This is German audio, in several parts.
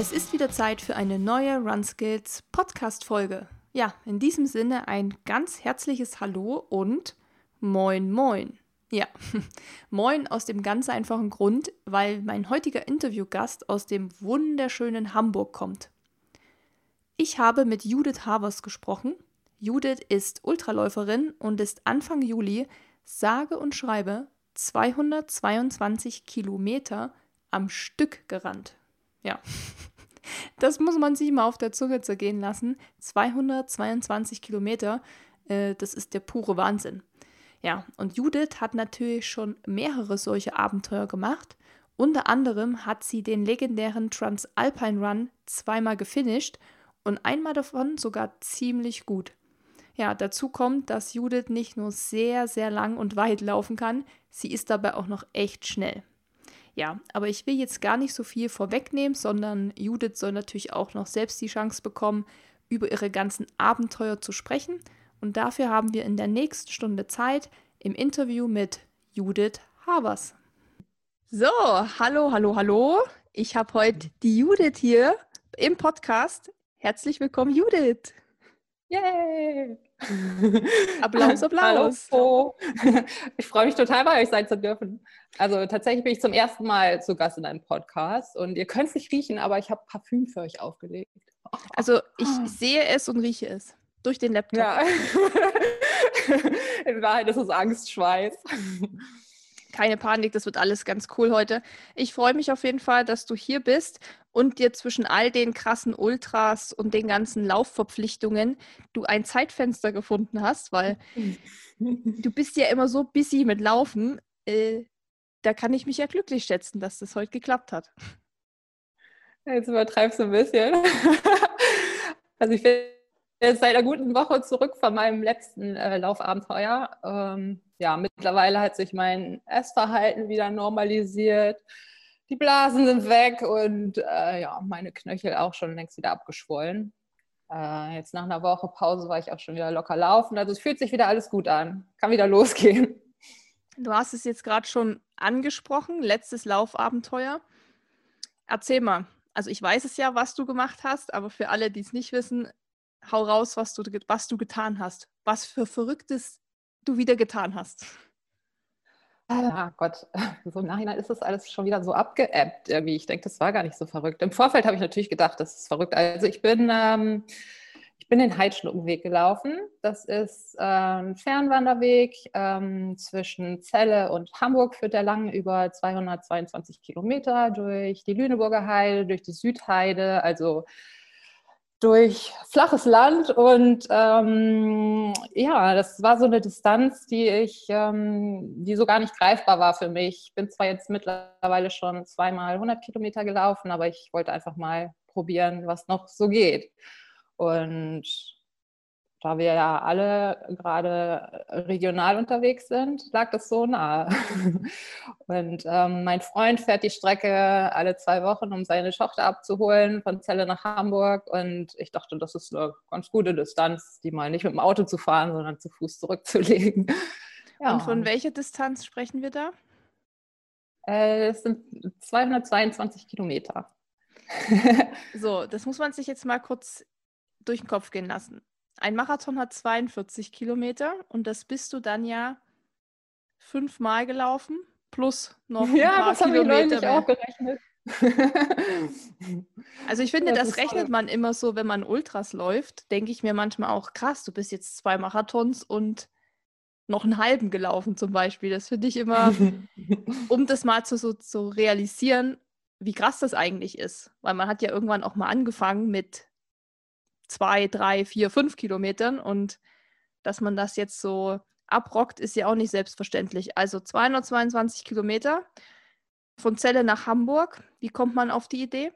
Es ist wieder Zeit für eine neue Run Skills Podcast-Folge. Ja, in diesem Sinne ein ganz herzliches Hallo und Moin Moin. Ja, moin aus dem ganz einfachen Grund, weil mein heutiger Interviewgast aus dem wunderschönen Hamburg kommt. Ich habe mit Judith Havers gesprochen. Judith ist Ultraläuferin und ist Anfang Juli sage und schreibe 222 Kilometer am Stück gerannt. Ja, das muss man sich mal auf der Zunge zergehen lassen. 222 Kilometer, äh, das ist der pure Wahnsinn. Ja, und Judith hat natürlich schon mehrere solche Abenteuer gemacht. Unter anderem hat sie den legendären Transalpine Run zweimal gefinisht und einmal davon sogar ziemlich gut. Ja, dazu kommt, dass Judith nicht nur sehr, sehr lang und weit laufen kann, sie ist dabei auch noch echt schnell. Ja, aber ich will jetzt gar nicht so viel vorwegnehmen, sondern Judith soll natürlich auch noch selbst die Chance bekommen, über ihre ganzen Abenteuer zu sprechen. Und dafür haben wir in der nächsten Stunde Zeit im Interview mit Judith Havers. So, hallo, hallo, hallo. Ich habe heute die Judith hier im Podcast. Herzlich willkommen, Judith. Yay! Applaus, Applaus. Hallo. Ich freue mich total, bei euch sein zu dürfen. Also tatsächlich bin ich zum ersten Mal zu Gast in einem Podcast und ihr könnt es nicht riechen, aber ich habe Parfüm für euch aufgelegt. Also ich sehe es und rieche es durch den Laptop. Ja. In Wahrheit ist es Angstschweiß keine Panik, das wird alles ganz cool heute. Ich freue mich auf jeden Fall, dass du hier bist und dir zwischen all den krassen Ultras und den ganzen Laufverpflichtungen du ein Zeitfenster gefunden hast, weil du bist ja immer so busy mit Laufen. Äh, da kann ich mich ja glücklich schätzen, dass das heute geklappt hat. Jetzt übertreibst du ein bisschen. also ich bin jetzt seit einer guten Woche zurück von meinem letzten äh, Laufabenteuer. Ähm, ja, mittlerweile hat sich mein Essverhalten wieder normalisiert. Die Blasen sind weg und äh, ja, meine Knöchel auch schon längst wieder abgeschwollen. Äh, jetzt nach einer Woche Pause war ich auch schon wieder locker laufen. Also es fühlt sich wieder alles gut an. Kann wieder losgehen. Du hast es jetzt gerade schon angesprochen, letztes Laufabenteuer. Erzähl mal. Also ich weiß es ja, was du gemacht hast, aber für alle, die es nicht wissen, hau raus, was du, was du getan hast. Was für Verrücktes du wieder getan hast. Ah Gott, so im Nachhinein ist das alles schon wieder so abgeappt irgendwie. Ich denke, das war gar nicht so verrückt. Im Vorfeld habe ich natürlich gedacht, das ist verrückt. Also ich bin, ähm, ich bin den Heidschnuckenweg gelaufen. Das ist äh, ein Fernwanderweg ähm, zwischen Celle und Hamburg, führt der lang über 222 Kilometer durch die Lüneburger Heide, durch die Südheide, also durch flaches Land und ähm, ja, das war so eine Distanz, die ich, ähm, die so gar nicht greifbar war für mich. Ich bin zwar jetzt mittlerweile schon zweimal 100 Kilometer gelaufen, aber ich wollte einfach mal probieren, was noch so geht. Und da wir ja alle gerade regional unterwegs sind, lag das so nahe. Und ähm, mein Freund fährt die Strecke alle zwei Wochen, um seine Tochter abzuholen von Celle nach Hamburg. Und ich dachte, das ist eine ganz gute Distanz, die mal nicht mit dem Auto zu fahren, sondern zu Fuß zurückzulegen. Ja. Und von welcher Distanz sprechen wir da? Äh, es sind 222 Kilometer. so, das muss man sich jetzt mal kurz durch den Kopf gehen lassen. Ein Marathon hat 42 Kilometer und das bist du dann ja fünfmal gelaufen plus noch ein ja, paar das Kilometer. Ich auch gerechnet. also ich finde, das, das rechnet toll. man immer so, wenn man Ultras läuft, denke ich mir manchmal auch, krass, du bist jetzt zwei Marathons und noch einen halben gelaufen zum Beispiel. Das finde ich immer, um das mal zu, so, zu realisieren, wie krass das eigentlich ist. Weil man hat ja irgendwann auch mal angefangen mit zwei, drei, vier, fünf Kilometern und dass man das jetzt so abrockt, ist ja auch nicht selbstverständlich. Also 222 Kilometer von Celle nach Hamburg. Wie kommt man auf die Idee?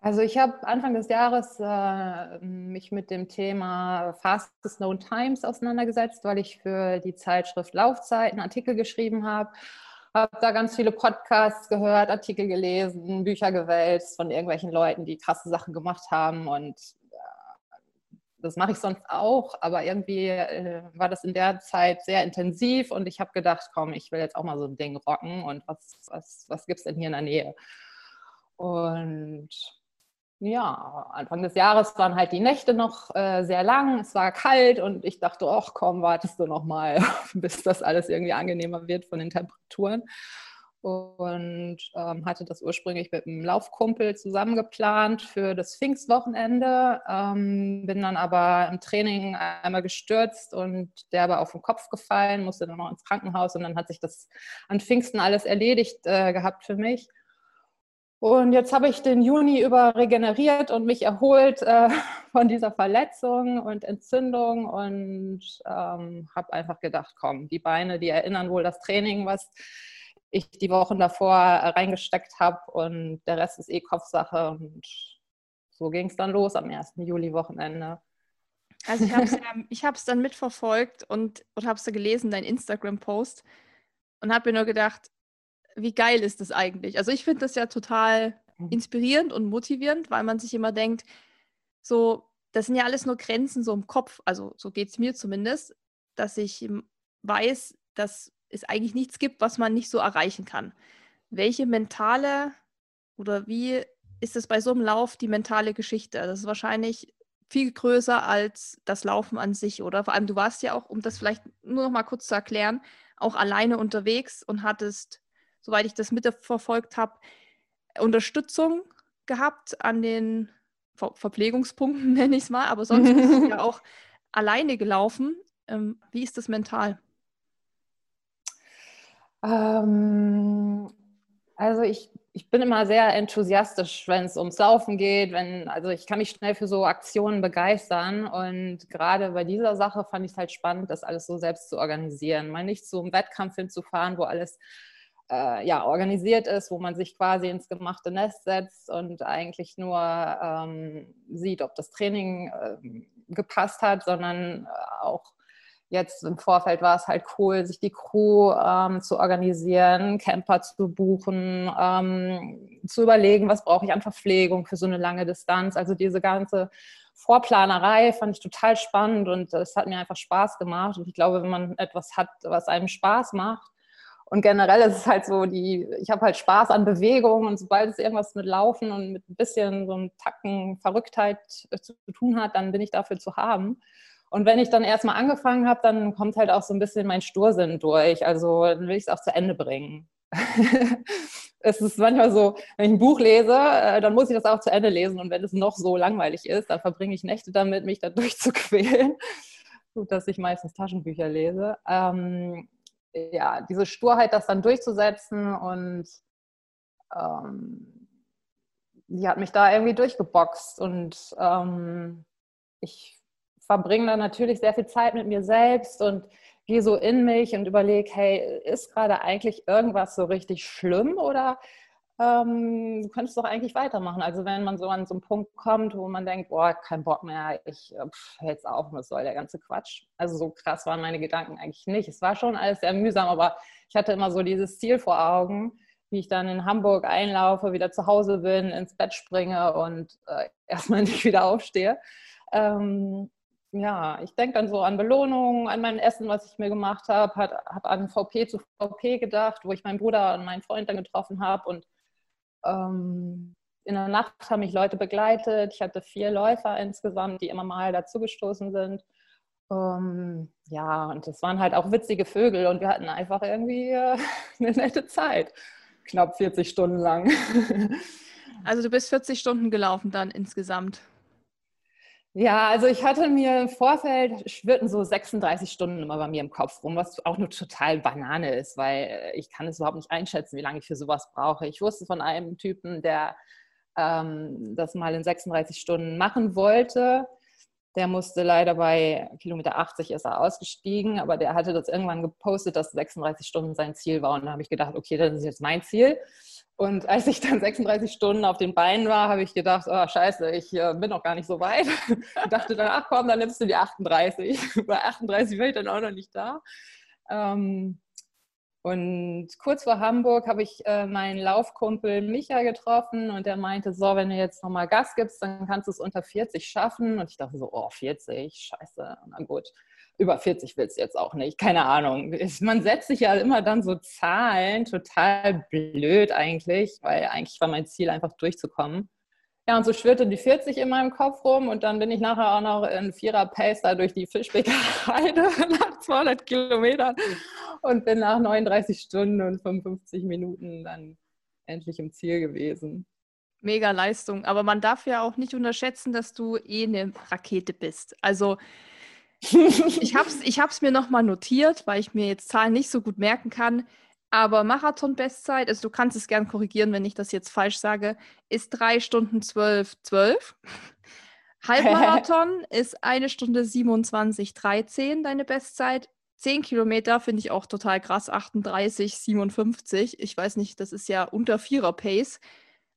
Also ich habe Anfang des Jahres äh, mich mit dem Thema Fastest Known Times auseinandergesetzt, weil ich für die Zeitschrift Laufzeit einen Artikel geschrieben habe habe da ganz viele Podcasts gehört, Artikel gelesen, Bücher gewälzt von irgendwelchen Leuten, die krasse Sachen gemacht haben und äh, das mache ich sonst auch, aber irgendwie äh, war das in der Zeit sehr intensiv und ich habe gedacht, komm, ich will jetzt auch mal so ein Ding rocken und was, was, was gibt es denn hier in der Nähe? Und ja, Anfang des Jahres waren halt die Nächte noch äh, sehr lang, es war kalt und ich dachte, ach komm, wartest du noch mal, bis das alles irgendwie angenehmer wird von den Temperaturen. Und ähm, hatte das ursprünglich mit einem Laufkumpel zusammen geplant für das Pfingstwochenende. Ähm, bin dann aber im Training einmal gestürzt und der war auf den Kopf gefallen, musste dann noch ins Krankenhaus und dann hat sich das an Pfingsten alles erledigt äh, gehabt für mich. Und jetzt habe ich den Juni über regeneriert und mich erholt äh, von dieser Verletzung und Entzündung und ähm, habe einfach gedacht, komm, die Beine, die erinnern wohl das Training, was ich die Wochen davor reingesteckt habe und der Rest ist eh Kopfsache und so ging es dann los am 1. Juli-Wochenende. Also ich habe es ja, dann mitverfolgt und, und habe es gelesen, dein Instagram-Post und habe mir nur gedacht, wie geil ist das eigentlich? Also ich finde das ja total mhm. inspirierend und motivierend, weil man sich immer denkt, so, das sind ja alles nur Grenzen so im Kopf, also so geht es mir zumindest, dass ich weiß, dass es eigentlich nichts gibt, was man nicht so erreichen kann. Welche mentale oder wie ist es bei so einem Lauf die mentale Geschichte? Das ist wahrscheinlich viel größer als das Laufen an sich, oder? Vor allem, du warst ja auch, um das vielleicht nur noch mal kurz zu erklären, auch alleine unterwegs und hattest soweit ich das mitverfolgt habe, Unterstützung gehabt an den Ver Verpflegungspunkten, nenne ich es mal, aber sonst bist du ja auch alleine gelaufen. Ähm, wie ist das mental? Ähm, also ich, ich bin immer sehr enthusiastisch, wenn es ums Laufen geht. Wenn, also ich kann mich schnell für so Aktionen begeistern. Und gerade bei dieser Sache fand ich es halt spannend, das alles so selbst zu organisieren. Mal nicht zum Wettkampf hinzufahren, wo alles äh, ja, organisiert ist, wo man sich quasi ins gemachte Nest setzt und eigentlich nur ähm, sieht, ob das Training äh, gepasst hat, sondern äh, auch jetzt im Vorfeld war es halt cool, sich die Crew ähm, zu organisieren, Camper zu buchen, ähm, zu überlegen, was brauche ich an Verpflegung für so eine lange Distanz. Also diese ganze Vorplanerei fand ich total spannend und es hat mir einfach Spaß gemacht. Und ich glaube, wenn man etwas hat, was einem Spaß macht, und generell ist es halt so, die, ich habe halt Spaß an Bewegung und sobald es irgendwas mit Laufen und mit ein bisschen so einem Tacken Verrücktheit äh, zu tun hat, dann bin ich dafür zu haben. Und wenn ich dann erstmal angefangen habe, dann kommt halt auch so ein bisschen mein Stursinn durch. Also dann will ich es auch zu Ende bringen. es ist manchmal so, wenn ich ein Buch lese, äh, dann muss ich das auch zu Ende lesen. Und wenn es noch so langweilig ist, dann verbringe ich Nächte damit, mich da durchzuquälen. Gut, dass ich meistens Taschenbücher lese. Ähm, ja, diese Sturheit, das dann durchzusetzen und ähm, die hat mich da irgendwie durchgeboxt und ähm, ich verbringe dann natürlich sehr viel Zeit mit mir selbst und gehe so in mich und überlege, hey, ist gerade eigentlich irgendwas so richtig schlimm oder ähm, du könntest doch eigentlich weitermachen. Also wenn man so an so einen Punkt kommt, wo man denkt, boah, kein Bock mehr, ich äh, höre jetzt auf, was soll der ganze Quatsch. Also so krass waren meine Gedanken eigentlich nicht. Es war schon alles sehr mühsam, aber ich hatte immer so dieses Ziel vor Augen, wie ich dann in Hamburg einlaufe, wieder zu Hause bin, ins Bett springe und äh, erstmal nicht wieder aufstehe. Ähm, ja, ich denke dann so an Belohnungen, an mein Essen, was ich mir gemacht habe, habe an VP zu VP gedacht, wo ich meinen Bruder und meinen Freund dann getroffen habe und ähm, in der Nacht haben mich Leute begleitet. Ich hatte vier Läufer insgesamt, die immer mal dazugestoßen sind. Ähm, ja, und das waren halt auch witzige Vögel und wir hatten einfach irgendwie äh, eine nette Zeit. Knapp 40 Stunden lang. also du bist 40 Stunden gelaufen dann insgesamt. Ja, also ich hatte mir im Vorfeld schwirrten so 36 Stunden immer bei mir im Kopf rum, was auch nur total Banane ist, weil ich kann es überhaupt nicht einschätzen, wie lange ich für sowas brauche. Ich wusste von einem Typen, der ähm, das mal in 36 Stunden machen wollte. Der musste leider bei Kilometer 80 ist er ausgestiegen, aber der hatte das irgendwann gepostet, dass 36 Stunden sein Ziel war. Und da habe ich gedacht, okay, das ist jetzt mein Ziel. Und als ich dann 36 Stunden auf den Beinen war, habe ich gedacht, oh scheiße, ich äh, bin noch gar nicht so weit. Ich dachte dann, ach komm, dann nimmst du die 38. Bei 38 war ich dann auch noch nicht da. Ähm, und kurz vor Hamburg habe ich äh, meinen Laufkumpel Micha getroffen und der meinte, so, wenn du jetzt nochmal Gas gibst, dann kannst du es unter 40 schaffen. Und ich dachte so, oh, 40, scheiße, na gut. Über 40 willst du jetzt auch nicht, keine Ahnung. Man setzt sich ja immer dann so Zahlen, total blöd eigentlich, weil eigentlich war mein Ziel einfach durchzukommen. Ja, und so schwirrte die 40 in meinem Kopf rum und dann bin ich nachher auch noch in Vierer-Pace da durch die Fischbeckerheide nach 200 Kilometern und bin nach 39 Stunden und 55 Minuten dann endlich im Ziel gewesen. Mega Leistung. Aber man darf ja auch nicht unterschätzen, dass du eh eine Rakete bist. Also ich habe es ich hab's mir nochmal notiert, weil ich mir jetzt Zahlen nicht so gut merken kann. Aber Marathon-Bestzeit, also du kannst es gern korrigieren, wenn ich das jetzt falsch sage, ist 3 Stunden 12, 12. Halbmarathon ist eine Stunde 27, 13 deine Bestzeit. 10 Kilometer finde ich auch total krass, 38, 57. Ich weiß nicht, das ist ja unter Vierer Pace.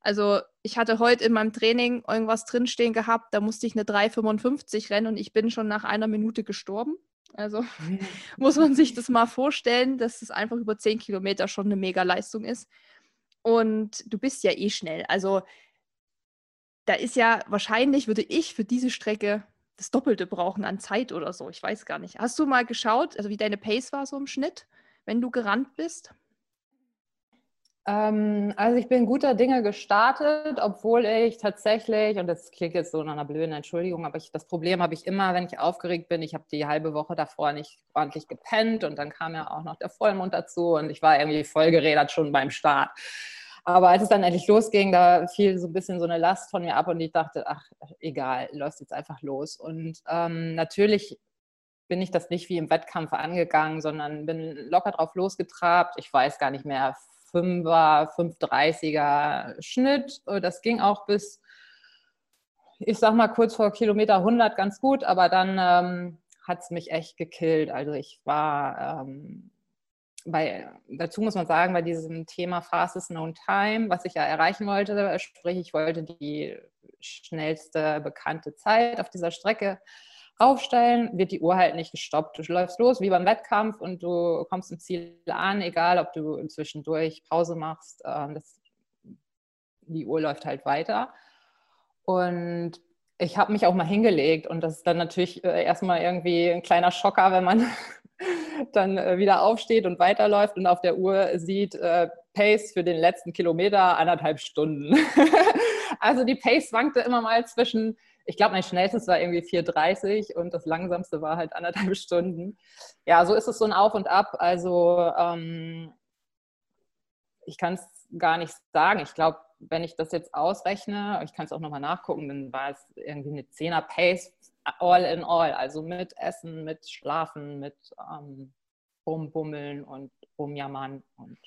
Also ich hatte heute in meinem Training irgendwas drinstehen gehabt, da musste ich eine 3,55 rennen und ich bin schon nach einer Minute gestorben. Also muss man sich das mal vorstellen, dass es einfach über 10 Kilometer schon eine Mega-Leistung ist. Und du bist ja eh schnell. Also da ist ja wahrscheinlich, würde ich für diese Strecke das Doppelte brauchen an Zeit oder so. Ich weiß gar nicht. Hast du mal geschaut, also wie deine Pace war so im Schnitt, wenn du gerannt bist? Ähm, also ich bin guter Dinge gestartet, obwohl ich tatsächlich, und das klingt jetzt so nach einer blöden Entschuldigung, aber ich, das Problem habe ich immer, wenn ich aufgeregt bin. Ich habe die halbe Woche davor nicht ordentlich gepennt und dann kam ja auch noch der Vollmond dazu und ich war irgendwie vollgerädert schon beim Start. Aber als es dann endlich losging, da fiel so ein bisschen so eine Last von mir ab und ich dachte, ach, egal, läuft jetzt einfach los. Und ähm, natürlich bin ich das nicht wie im Wettkampf angegangen, sondern bin locker drauf losgetrabt. Ich weiß gar nicht mehr, 5er, 530er Schnitt. Das ging auch bis, ich sag mal, kurz vor Kilometer 100 ganz gut, aber dann ähm, hat es mich echt gekillt. Also ich war ähm, bei, dazu muss man sagen, bei diesem Thema Fastest Known Time, was ich ja erreichen wollte, sprich, ich wollte die schnellste bekannte Zeit auf dieser Strecke aufstellen, wird die Uhr halt nicht gestoppt. Du läufst los wie beim Wettkampf und du kommst im Ziel an, egal ob du zwischendurch Pause machst. Ähm, das, die Uhr läuft halt weiter. Und ich habe mich auch mal hingelegt und das ist dann natürlich äh, erstmal irgendwie ein kleiner Schocker, wenn man dann äh, wieder aufsteht und weiterläuft und auf der Uhr sieht, äh, Pace für den letzten Kilometer anderthalb Stunden. also die Pace schwankte immer mal zwischen ich glaube, mein schnellstes war irgendwie 4,30 und das langsamste war halt anderthalb Stunden. Ja, so ist es so ein Auf und Ab. Also ähm, ich kann es gar nicht sagen. Ich glaube, wenn ich das jetzt ausrechne, ich kann es auch nochmal nachgucken, dann war es irgendwie eine 10er Pace all in all. Also mit Essen, mit Schlafen, mit ähm, Rumbummeln und Rumjammern und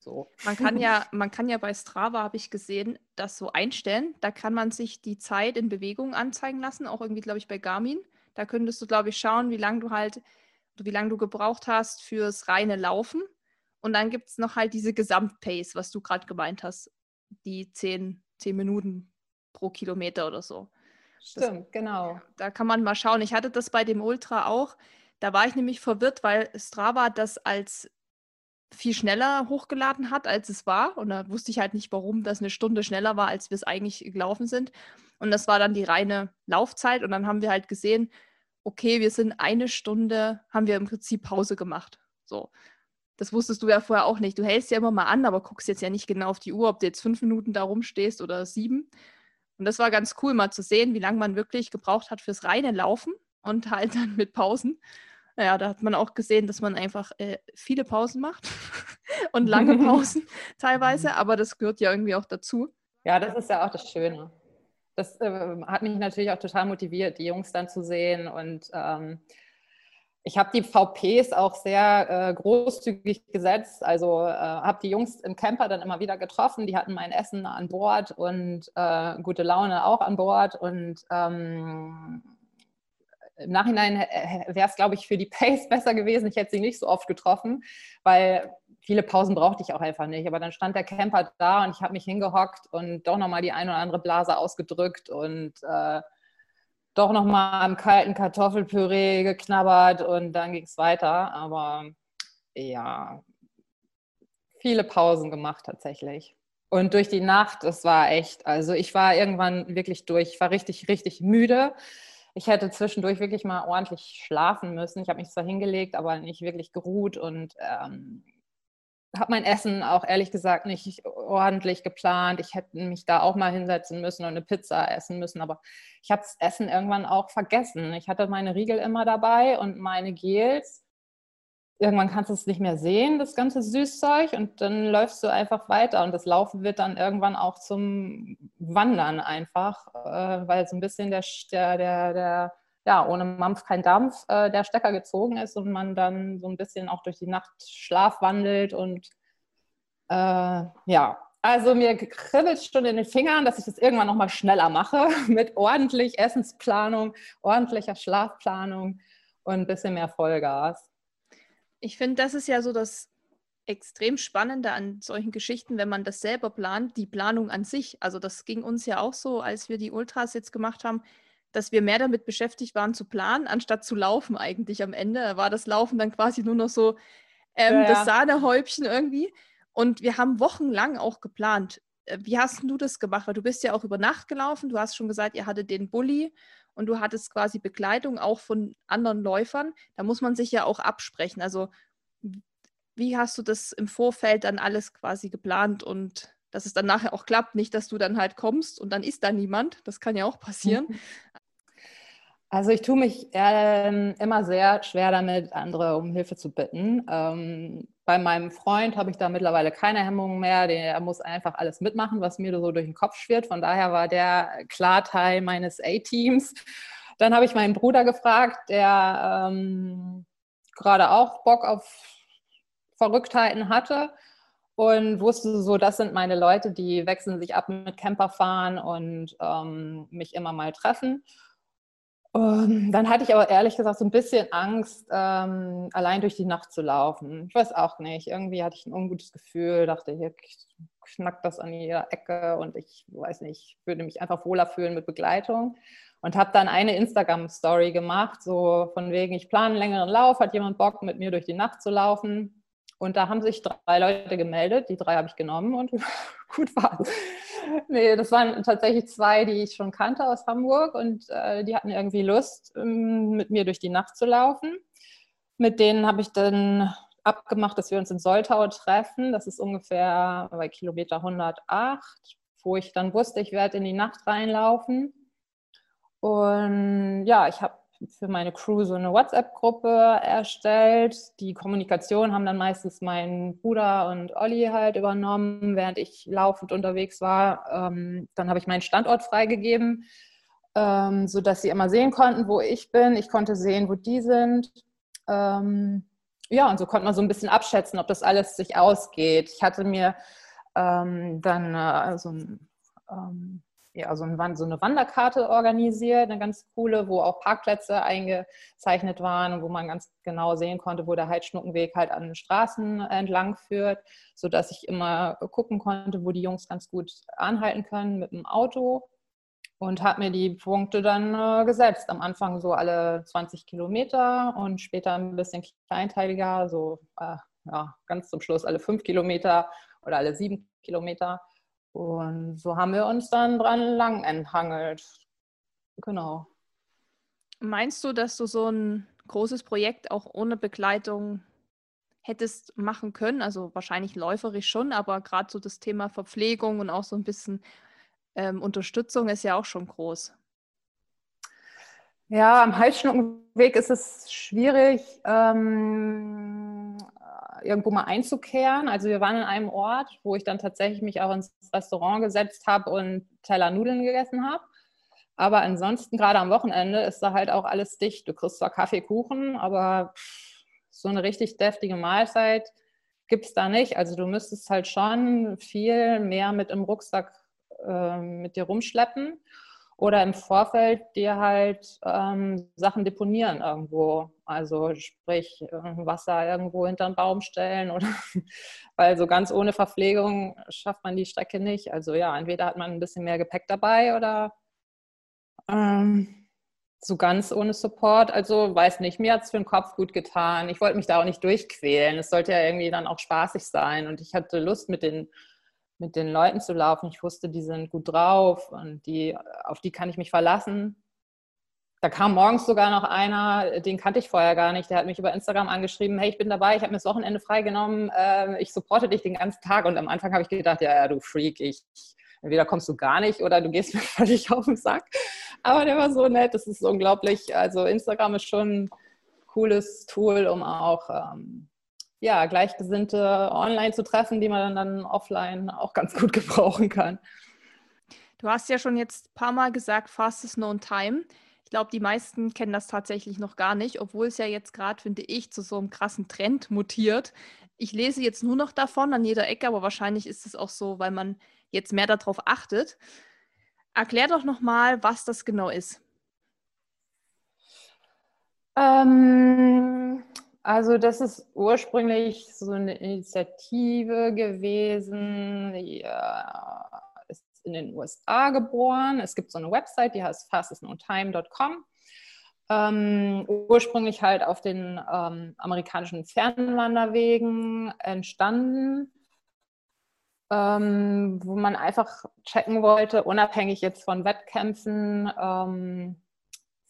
so. Man kann ja, man kann ja bei Strava, habe ich gesehen, das so einstellen. Da kann man sich die Zeit in Bewegung anzeigen lassen, auch irgendwie, glaube ich, bei Garmin. Da könntest du, glaube ich, schauen, wie lange du halt, wie lange du gebraucht hast fürs reine Laufen. Und dann gibt es noch halt diese Gesamtpace, was du gerade gemeint hast. Die 10, 10 Minuten pro Kilometer oder so. Stimmt, das, genau. Da kann man mal schauen. Ich hatte das bei dem Ultra auch. Da war ich nämlich verwirrt, weil Strava das als viel schneller hochgeladen hat, als es war. Und da wusste ich halt nicht, warum das eine Stunde schneller war, als wir es eigentlich gelaufen sind. Und das war dann die reine Laufzeit. Und dann haben wir halt gesehen, okay, wir sind eine Stunde, haben wir im Prinzip Pause gemacht. So. Das wusstest du ja vorher auch nicht. Du hältst ja immer mal an, aber guckst jetzt ja nicht genau auf die Uhr, ob du jetzt fünf Minuten da rumstehst oder sieben. Und das war ganz cool, mal zu sehen, wie lange man wirklich gebraucht hat fürs reine Laufen und halt dann mit Pausen. Naja, da hat man auch gesehen, dass man einfach äh, viele Pausen macht und lange Pausen teilweise, aber das gehört ja irgendwie auch dazu. Ja, das ist ja auch das Schöne. Das äh, hat mich natürlich auch total motiviert, die Jungs dann zu sehen und ähm, ich habe die VPs auch sehr äh, großzügig gesetzt. Also äh, habe die Jungs im Camper dann immer wieder getroffen. Die hatten mein Essen an Bord und äh, gute Laune auch an Bord. Und ähm, im Nachhinein wäre es, glaube ich, für die Pace besser gewesen. Ich hätte sie nicht so oft getroffen, weil viele Pausen brauchte ich auch einfach nicht. Aber dann stand der Camper da und ich habe mich hingehockt und doch nochmal die eine oder andere Blase ausgedrückt und äh, doch nochmal am kalten Kartoffelpüree geknabbert und dann ging es weiter. Aber ja, viele Pausen gemacht tatsächlich. Und durch die Nacht, das war echt, also ich war irgendwann wirklich durch, ich war richtig, richtig müde. Ich hätte zwischendurch wirklich mal ordentlich schlafen müssen. Ich habe mich zwar hingelegt, aber nicht wirklich geruht und ähm, habe mein Essen auch ehrlich gesagt nicht ordentlich geplant. Ich hätte mich da auch mal hinsetzen müssen und eine Pizza essen müssen, aber ich habe das Essen irgendwann auch vergessen. Ich hatte meine Riegel immer dabei und meine Gels. Irgendwann kannst du es nicht mehr sehen, das ganze Süßzeug, und dann läufst du einfach weiter. Und das Laufen wird dann irgendwann auch zum Wandern einfach, äh, weil so ein bisschen der, der, der, der ja, ohne Mampf kein Dampf, äh, der Stecker gezogen ist und man dann so ein bisschen auch durch die Nacht Schlaf wandelt und äh, ja, also mir kribbelt schon in den Fingern, dass ich das irgendwann noch mal schneller mache mit ordentlich Essensplanung, ordentlicher Schlafplanung und ein bisschen mehr Vollgas. Ich finde, das ist ja so das extrem Spannende an solchen Geschichten, wenn man das selber plant, die Planung an sich. Also das ging uns ja auch so, als wir die Ultras jetzt gemacht haben dass wir mehr damit beschäftigt waren zu planen, anstatt zu laufen eigentlich am Ende. War das Laufen dann quasi nur noch so ähm, ja, ja. das Sahnehäubchen irgendwie. Und wir haben wochenlang auch geplant. Äh, wie hast du das gemacht? Weil du bist ja auch über Nacht gelaufen. Du hast schon gesagt, ihr hattet den Bulli und du hattest quasi Begleitung auch von anderen Läufern. Da muss man sich ja auch absprechen. Also wie hast du das im Vorfeld dann alles quasi geplant und dass es dann nachher auch klappt, nicht, dass du dann halt kommst und dann ist da niemand. Das kann ja auch passieren. Also ich tue mich äh, immer sehr schwer damit, andere um Hilfe zu bitten. Ähm, bei meinem Freund habe ich da mittlerweile keine Hemmungen mehr. Der muss einfach alles mitmachen, was mir so durch den Kopf schwirrt. Von daher war der klar Teil meines A-Teams. Dann habe ich meinen Bruder gefragt, der ähm, gerade auch Bock auf Verrücktheiten hatte und wusste so, das sind meine Leute, die wechseln sich ab mit Camperfahren und ähm, mich immer mal treffen. Und dann hatte ich aber ehrlich gesagt so ein bisschen Angst, ähm, allein durch die Nacht zu laufen. Ich weiß auch nicht. Irgendwie hatte ich ein ungutes Gefühl, dachte, hier knackt das an jeder Ecke und ich weiß nicht, würde mich einfach wohler fühlen mit Begleitung. Und habe dann eine Instagram-Story gemacht, so von wegen, ich plane einen längeren Lauf, hat jemand Bock, mit mir durch die Nacht zu laufen? Und da haben sich drei Leute gemeldet, die drei habe ich genommen und gut war. Nee, das waren tatsächlich zwei, die ich schon kannte aus Hamburg und äh, die hatten irgendwie Lust, ähm, mit mir durch die Nacht zu laufen. Mit denen habe ich dann abgemacht, dass wir uns in Soltau treffen. Das ist ungefähr bei Kilometer 108, wo ich dann wusste, ich werde in die Nacht reinlaufen. Und ja, ich habe für meine Crew so eine WhatsApp-Gruppe erstellt. Die Kommunikation haben dann meistens mein Bruder und Olli halt übernommen, während ich laufend unterwegs war. Ähm, dann habe ich meinen Standort freigegeben, ähm, sodass sie immer sehen konnten, wo ich bin. Ich konnte sehen, wo die sind. Ähm, ja, und so konnte man so ein bisschen abschätzen, ob das alles sich ausgeht. Ich hatte mir ähm, dann äh, so ein ähm, ja, so, ein, so, eine Wanderkarte organisiert, eine ganz coole, wo auch Parkplätze eingezeichnet waren und wo man ganz genau sehen konnte, wo der Heidschnuckenweg halt an den Straßen entlang führt, sodass ich immer gucken konnte, wo die Jungs ganz gut anhalten können mit dem Auto und habe mir die Punkte dann äh, gesetzt. Am Anfang so alle 20 Kilometer und später ein bisschen kleinteiliger, so äh, ja, ganz zum Schluss alle fünf Kilometer oder alle sieben Kilometer. Und so haben wir uns dann dran lang enthangelt. Genau. Meinst du, dass du so ein großes Projekt auch ohne Begleitung hättest machen können? Also wahrscheinlich läuferisch schon, aber gerade so das Thema Verpflegung und auch so ein bisschen ähm, Unterstützung ist ja auch schon groß. Ja, am Halsschnuckenweg ist es schwierig, ähm, irgendwo mal einzukehren. Also wir waren in einem Ort, wo ich dann tatsächlich mich auch ins Restaurant gesetzt habe und Teller Nudeln gegessen habe. Aber ansonsten, gerade am Wochenende, ist da halt auch alles dicht. Du kriegst zwar Kaffee, Kuchen, aber so eine richtig deftige Mahlzeit gibt es da nicht. Also du müsstest halt schon viel mehr mit im Rucksack äh, mit dir rumschleppen oder im Vorfeld dir halt ähm, Sachen deponieren irgendwo. Also sprich äh, Wasser irgendwo hinter einen Baum stellen oder weil so ganz ohne Verpflegung schafft man die Strecke nicht. Also ja, entweder hat man ein bisschen mehr Gepäck dabei oder ähm, so ganz ohne Support. Also weiß nicht, mir hat es für den Kopf gut getan. Ich wollte mich da auch nicht durchquälen. Es sollte ja irgendwie dann auch spaßig sein und ich hatte Lust mit den mit den Leuten zu laufen. Ich wusste, die sind gut drauf und die, auf die kann ich mich verlassen. Da kam morgens sogar noch einer, den kannte ich vorher gar nicht, der hat mich über Instagram angeschrieben, hey, ich bin dabei, ich habe mir das Wochenende freigenommen, äh, ich supporte dich den ganzen Tag. Und am Anfang habe ich gedacht, ja, ja, du Freak, ich, entweder kommst du gar nicht oder du gehst mir völlig auf den Sack. Aber der war so nett, das ist unglaublich. Also Instagram ist schon ein cooles Tool, um auch ähm, ja, Gleichgesinnte online zu treffen, die man dann offline auch ganz gut gebrauchen kann. Du hast ja schon jetzt ein paar Mal gesagt, fastest known time. Ich glaube, die meisten kennen das tatsächlich noch gar nicht, obwohl es ja jetzt gerade, finde ich, zu so einem krassen Trend mutiert. Ich lese jetzt nur noch davon an jeder Ecke, aber wahrscheinlich ist es auch so, weil man jetzt mehr darauf achtet. Erklär doch nochmal, was das genau ist. Ähm, also das ist ursprünglich so eine Initiative gewesen, ja, in den USA geboren. Es gibt so eine Website, die heißt fastestknowntime.com. Ähm, ursprünglich halt auf den ähm, amerikanischen Fernwanderwegen entstanden, ähm, wo man einfach checken wollte, unabhängig jetzt von Wettkämpfen, ähm,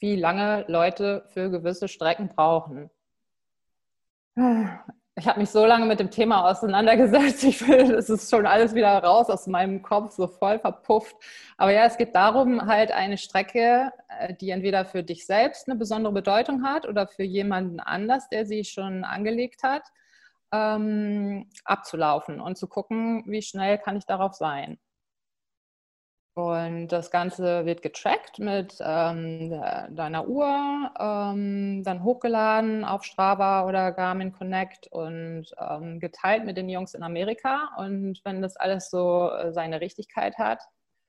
wie lange Leute für gewisse Strecken brauchen ich habe mich so lange mit dem Thema auseinandergesetzt. Ich will, es ist schon alles wieder raus aus meinem Kopf, so voll verpufft. Aber ja, es geht darum, halt eine Strecke, äh, die entweder für dich selbst eine besondere Bedeutung hat oder für jemanden anders, der sie schon angelegt hat, ähm, abzulaufen und zu gucken, wie schnell kann ich darauf sein. Und das Ganze wird getrackt mit ähm, deiner Uhr, ähm, dann hochgeladen auf Strava oder Garmin Connect und ähm, geteilt mit den Jungs in Amerika. Und wenn das alles so äh, seine Richtigkeit hat,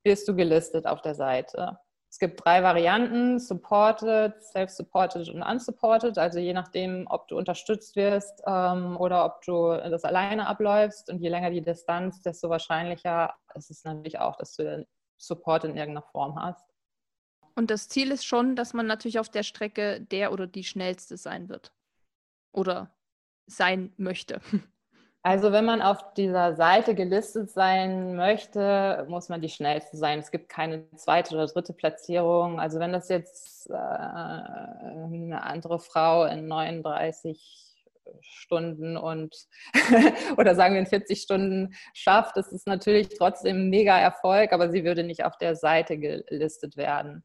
wirst du gelistet auf der Seite. Es gibt drei Varianten, supported, self-supported und unsupported. Also je nachdem, ob du unterstützt wirst ähm, oder ob du das alleine abläufst. Und je länger die Distanz, desto wahrscheinlicher ist es natürlich auch, dass du Support in irgendeiner Form hast. Und das Ziel ist schon, dass man natürlich auf der Strecke der oder die schnellste sein wird. Oder sein möchte. Also wenn man auf dieser Seite gelistet sein möchte, muss man die schnellste sein. Es gibt keine zweite oder dritte Platzierung. Also wenn das jetzt äh, eine andere Frau in 39 Stunden und oder sagen wir in 40 Stunden schafft, das ist natürlich trotzdem ein mega Erfolg, aber sie würde nicht auf der Seite gelistet werden.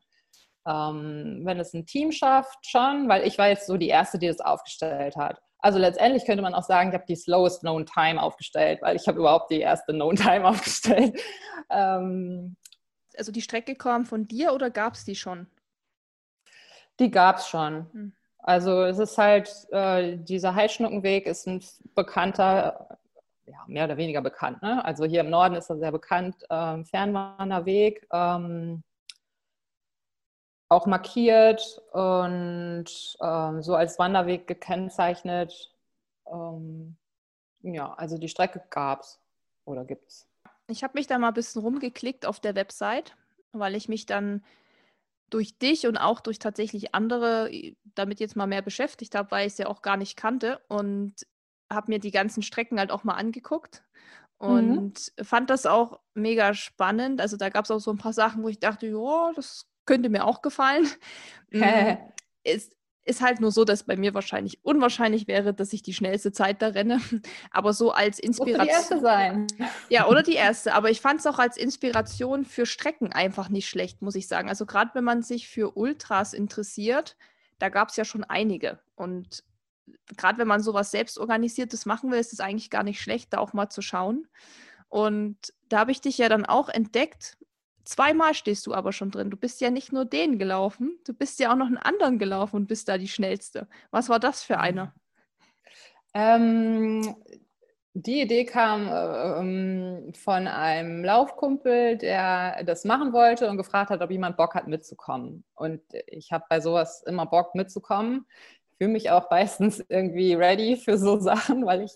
Ähm, wenn es ein Team schafft, schon, weil ich war jetzt so die Erste, die das aufgestellt hat. Also letztendlich könnte man auch sagen, ich habe die slowest known time aufgestellt, weil ich habe überhaupt die erste known time aufgestellt. Ähm, also die Strecke kam von dir oder gab es die schon? Die gab es schon. Hm. Also es ist halt, äh, dieser Heilschnuckenweg ist ein bekannter, ja, mehr oder weniger bekannt. Ne? Also hier im Norden ist er sehr bekannt, äh, Fernwanderweg, ähm, auch markiert und ähm, so als Wanderweg gekennzeichnet. Ähm, ja, also die Strecke gab es oder gibt es. Ich habe mich da mal ein bisschen rumgeklickt auf der Website, weil ich mich dann durch dich und auch durch tatsächlich andere damit jetzt mal mehr beschäftigt habe, weil ich es ja auch gar nicht kannte und habe mir die ganzen Strecken halt auch mal angeguckt mhm. und mhm. fand das auch mega spannend. Also da gab es auch so ein paar Sachen, wo ich dachte, ja, das könnte mir auch gefallen. es, ist halt nur so, dass bei mir wahrscheinlich unwahrscheinlich wäre, dass ich die schnellste Zeit da renne. Aber so als Inspiration. die erste sein. Ja, oder die erste. Aber ich fand es auch als Inspiration für Strecken einfach nicht schlecht, muss ich sagen. Also gerade wenn man sich für Ultras interessiert, da gab es ja schon einige. Und gerade wenn man sowas selbst organisiertes machen will, ist es eigentlich gar nicht schlecht, da auch mal zu schauen. Und da habe ich dich ja dann auch entdeckt Zweimal stehst du aber schon drin. Du bist ja nicht nur den gelaufen, du bist ja auch noch einen anderen gelaufen und bist da die schnellste. Was war das für einer? Ähm, die Idee kam ähm, von einem Laufkumpel, der das machen wollte und gefragt hat, ob jemand Bock hat mitzukommen. Und ich habe bei sowas immer Bock mitzukommen. Fühle mich auch meistens irgendwie ready für so Sachen, weil ich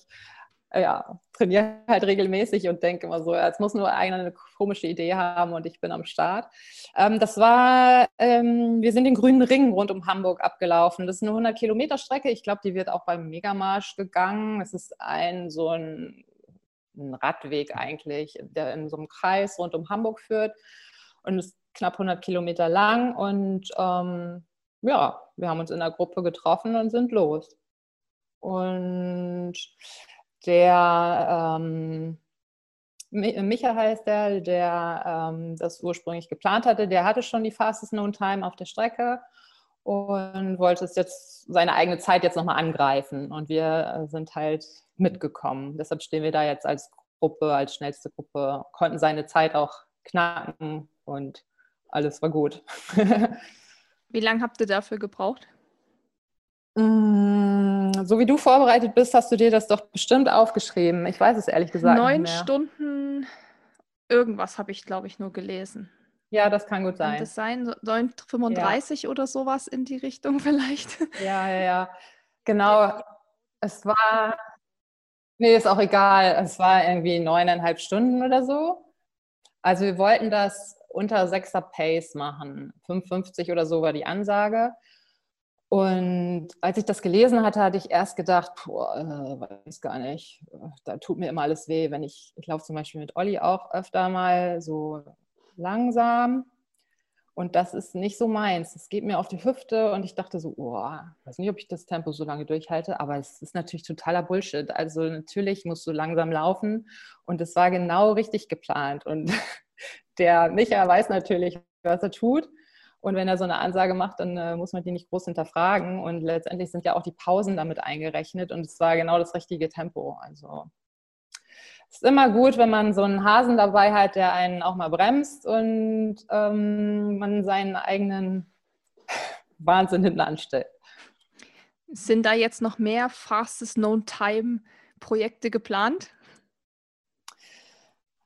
ja, trainiere halt regelmäßig und denke immer so, es muss nur eine komische Idee haben und ich bin am Start. Ähm, das war, ähm, wir sind den grünen Ring rund um Hamburg abgelaufen. Das ist eine 100 Kilometer Strecke. Ich glaube, die wird auch beim Megamarsch gegangen. Es ist ein so ein, ein Radweg eigentlich, der in so einem Kreis rund um Hamburg führt und ist knapp 100 Kilometer lang und ähm, ja, wir haben uns in der Gruppe getroffen und sind los. Und der ähm, Micha heißt der, der ähm, das ursprünglich geplant hatte, der hatte schon die Fastest Known Time auf der Strecke und wollte es jetzt seine eigene Zeit jetzt nochmal angreifen. Und wir sind halt mitgekommen. Deshalb stehen wir da jetzt als Gruppe, als schnellste Gruppe, konnten seine Zeit auch knacken und alles war gut. Wie lange habt ihr dafür gebraucht? Mm, so wie du vorbereitet bist, hast du dir das doch bestimmt aufgeschrieben. Ich weiß es ehrlich gesagt Neun. Stunden irgendwas habe ich, glaube ich, nur gelesen. Ja, das kann gut sein. Kann das sein? 9,35 ja. oder sowas in die Richtung vielleicht? Ja, ja, ja. Genau. Es war, nee, ist auch egal. Es war irgendwie neuneinhalb Stunden oder so. Also wir wollten das unter 6er Pace machen. 5,50 oder so war die Ansage. Und als ich das gelesen hatte, hatte ich erst gedacht, boah, äh, weiß gar nicht, da tut mir immer alles weh, wenn ich, ich laufe zum Beispiel mit Olli auch öfter mal so langsam. Und das ist nicht so meins. Es geht mir auf die Hüfte und ich dachte so, oh, weiß nicht, ob ich das Tempo so lange durchhalte, aber es ist natürlich totaler Bullshit. Also natürlich musst du langsam laufen und es war genau richtig geplant. Und der Micha weiß natürlich, was er tut. Und wenn er so eine Ansage macht, dann äh, muss man die nicht groß hinterfragen. Und letztendlich sind ja auch die Pausen damit eingerechnet und es war genau das richtige Tempo. Also es ist immer gut, wenn man so einen Hasen dabei hat, der einen auch mal bremst und ähm, man seinen eigenen Wahnsinn hinten anstellt. Sind da jetzt noch mehr Fastest Known Time Projekte geplant?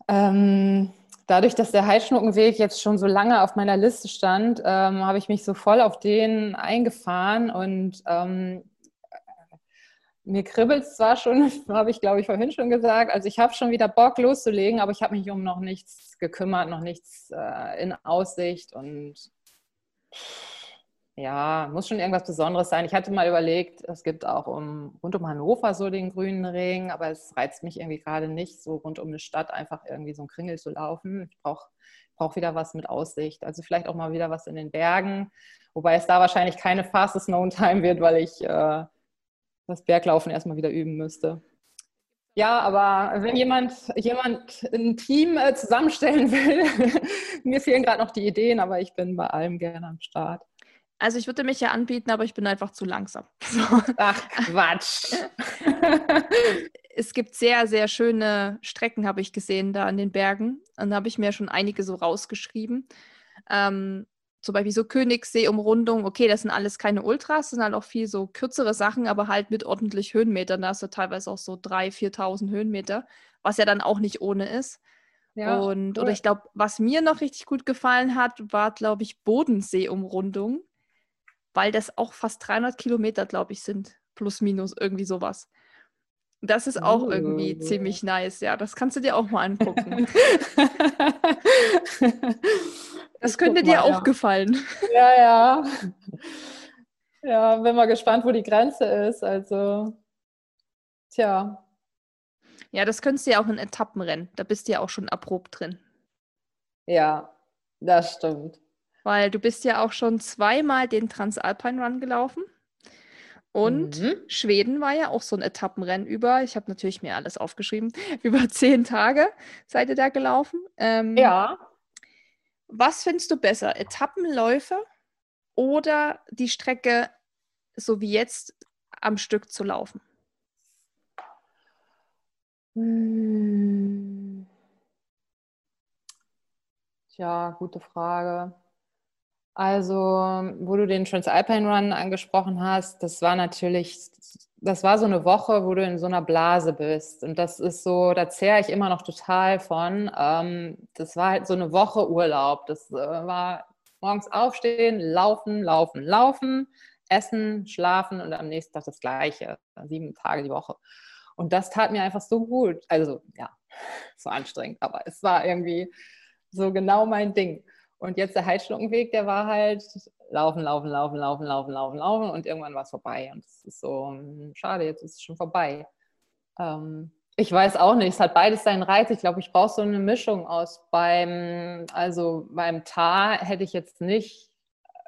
Ähm, dadurch, dass der Heidschnuckenweg jetzt schon so lange auf meiner Liste stand, ähm, habe ich mich so voll auf den eingefahren und ähm, mir kribbelt es zwar schon, habe ich glaube ich vorhin schon gesagt, also ich habe schon wieder Bock loszulegen, aber ich habe mich um noch nichts gekümmert, noch nichts äh, in Aussicht und ja, muss schon irgendwas Besonderes sein. Ich hatte mal überlegt, es gibt auch um, rund um Hannover so den grünen Ring, aber es reizt mich irgendwie gerade nicht, so rund um eine Stadt einfach irgendwie so ein Kringel zu laufen. Ich brauche brauch wieder was mit Aussicht. Also vielleicht auch mal wieder was in den Bergen, wobei es da wahrscheinlich keine fastest known time wird, weil ich äh, das Berglaufen erstmal wieder üben müsste. Ja, aber wenn jemand, jemand ein Team äh, zusammenstellen will, mir fehlen gerade noch die Ideen, aber ich bin bei allem gerne am Start. Also ich würde mich ja anbieten, aber ich bin einfach zu langsam. So. Ach Quatsch. es gibt sehr, sehr schöne Strecken, habe ich gesehen, da an den Bergen. Und da habe ich mir schon einige so rausgeschrieben. Ähm, zum Beispiel so Königssee-Umrundung, okay, das sind alles keine Ultras, das sind halt auch viel so kürzere Sachen, aber halt mit ordentlich Höhenmetern. Da hast du teilweise auch so 3.000, 4.000 Höhenmeter, was ja dann auch nicht ohne ist. Ja, und, cool. oder ich glaube, was mir noch richtig gut gefallen hat, war, glaube ich, Bodensee-Umrundung, weil das auch fast 300 Kilometer, glaube ich, sind, plus minus, irgendwie sowas. Das ist auch uh. irgendwie ziemlich nice, ja. Das kannst du dir auch mal angucken. Das könnte dir auch ja. gefallen. Ja, ja. Ja, bin mal gespannt, wo die Grenze ist. Also, tja. Ja, das könntest du ja auch in Etappenrennen. Da bist du ja auch schon erprobt drin. Ja, das stimmt. Weil du bist ja auch schon zweimal den Transalpine Run gelaufen. Und mhm. Schweden war ja auch so ein Etappenrennen über, ich habe natürlich mir alles aufgeschrieben, über zehn Tage seid ihr da gelaufen. Ähm, ja. Was findest du besser, Etappenläufe oder die Strecke so wie jetzt am Stück zu laufen? Hm. Tja, gute Frage. Also, wo du den Transalpine Run angesprochen hast, das war natürlich, das war so eine Woche, wo du in so einer Blase bist. Und das ist so, da zehre ich immer noch total von. Ähm, das war halt so eine Woche Urlaub. Das äh, war morgens aufstehen, laufen, laufen, laufen, essen, schlafen und am nächsten Tag das Gleiche. Sieben Tage die Woche. Und das tat mir einfach so gut. Also, ja, so anstrengend, aber es war irgendwie so genau mein Ding. Und jetzt der Heidschnuckenweg, der war halt laufen, laufen, laufen, laufen, laufen, laufen, laufen und irgendwann war es vorbei. Und es ist so, hm, schade, jetzt ist es schon vorbei. Ähm, ich weiß auch nicht, es hat beides seinen Reiz. Ich glaube, ich brauche so eine Mischung aus beim, also beim Tar hätte ich jetzt nicht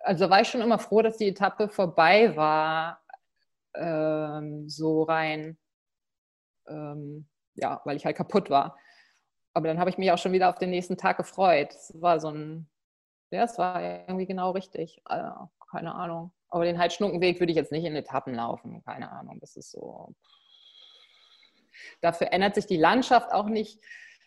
also war ich schon immer froh, dass die Etappe vorbei war, ähm, so rein, ähm, ja, weil ich halt kaputt war. Aber dann habe ich mich auch schon wieder auf den nächsten Tag gefreut. Es war so ein, ja, es war irgendwie genau richtig. Also, keine Ahnung. Aber den Heidschnuckenweg würde ich jetzt nicht in Etappen laufen. Keine Ahnung. Das ist so. Dafür ändert sich die Landschaft auch nicht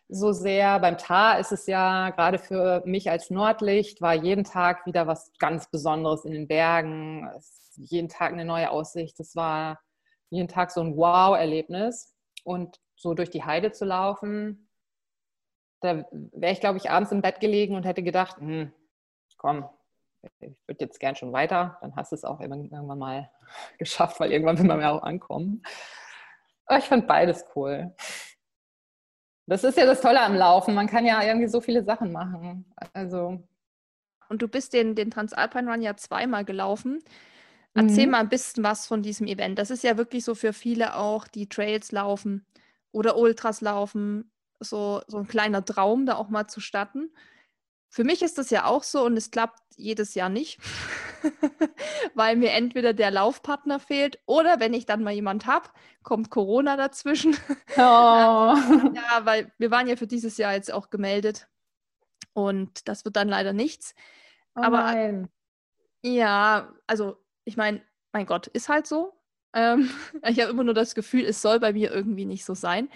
so sehr. Beim Tar ist es ja gerade für mich als Nordlicht, war jeden Tag wieder was ganz Besonderes in den Bergen. jeden Tag eine neue Aussicht. Das war jeden Tag so ein Wow-Erlebnis. Und so durch die Heide zu laufen, da wäre ich, glaube ich, abends im Bett gelegen und hätte gedacht, hm, komm, ich würde jetzt gern schon weiter. Dann hast du es auch irgendwann mal geschafft, weil irgendwann will man ja auch ankommen. Aber ich fand beides cool. Das ist ja das Tolle am Laufen. Man kann ja irgendwie so viele Sachen machen. Also. Und du bist den, den Transalpine Run ja zweimal gelaufen. Erzähl mhm. mal ein bisschen was von diesem Event. Das ist ja wirklich so für viele auch, die Trails laufen oder Ultras laufen, so, so ein kleiner Traum, da auch mal zu starten. Für mich ist das ja auch so und es klappt jedes Jahr nicht, weil mir entweder der Laufpartner fehlt oder wenn ich dann mal jemand habe, kommt Corona dazwischen. Oh. ja, weil wir waren ja für dieses Jahr jetzt auch gemeldet und das wird dann leider nichts. Oh Aber nein. ja, also ich meine, mein Gott, ist halt so. Ähm, ich habe immer nur das Gefühl, es soll bei mir irgendwie nicht so sein.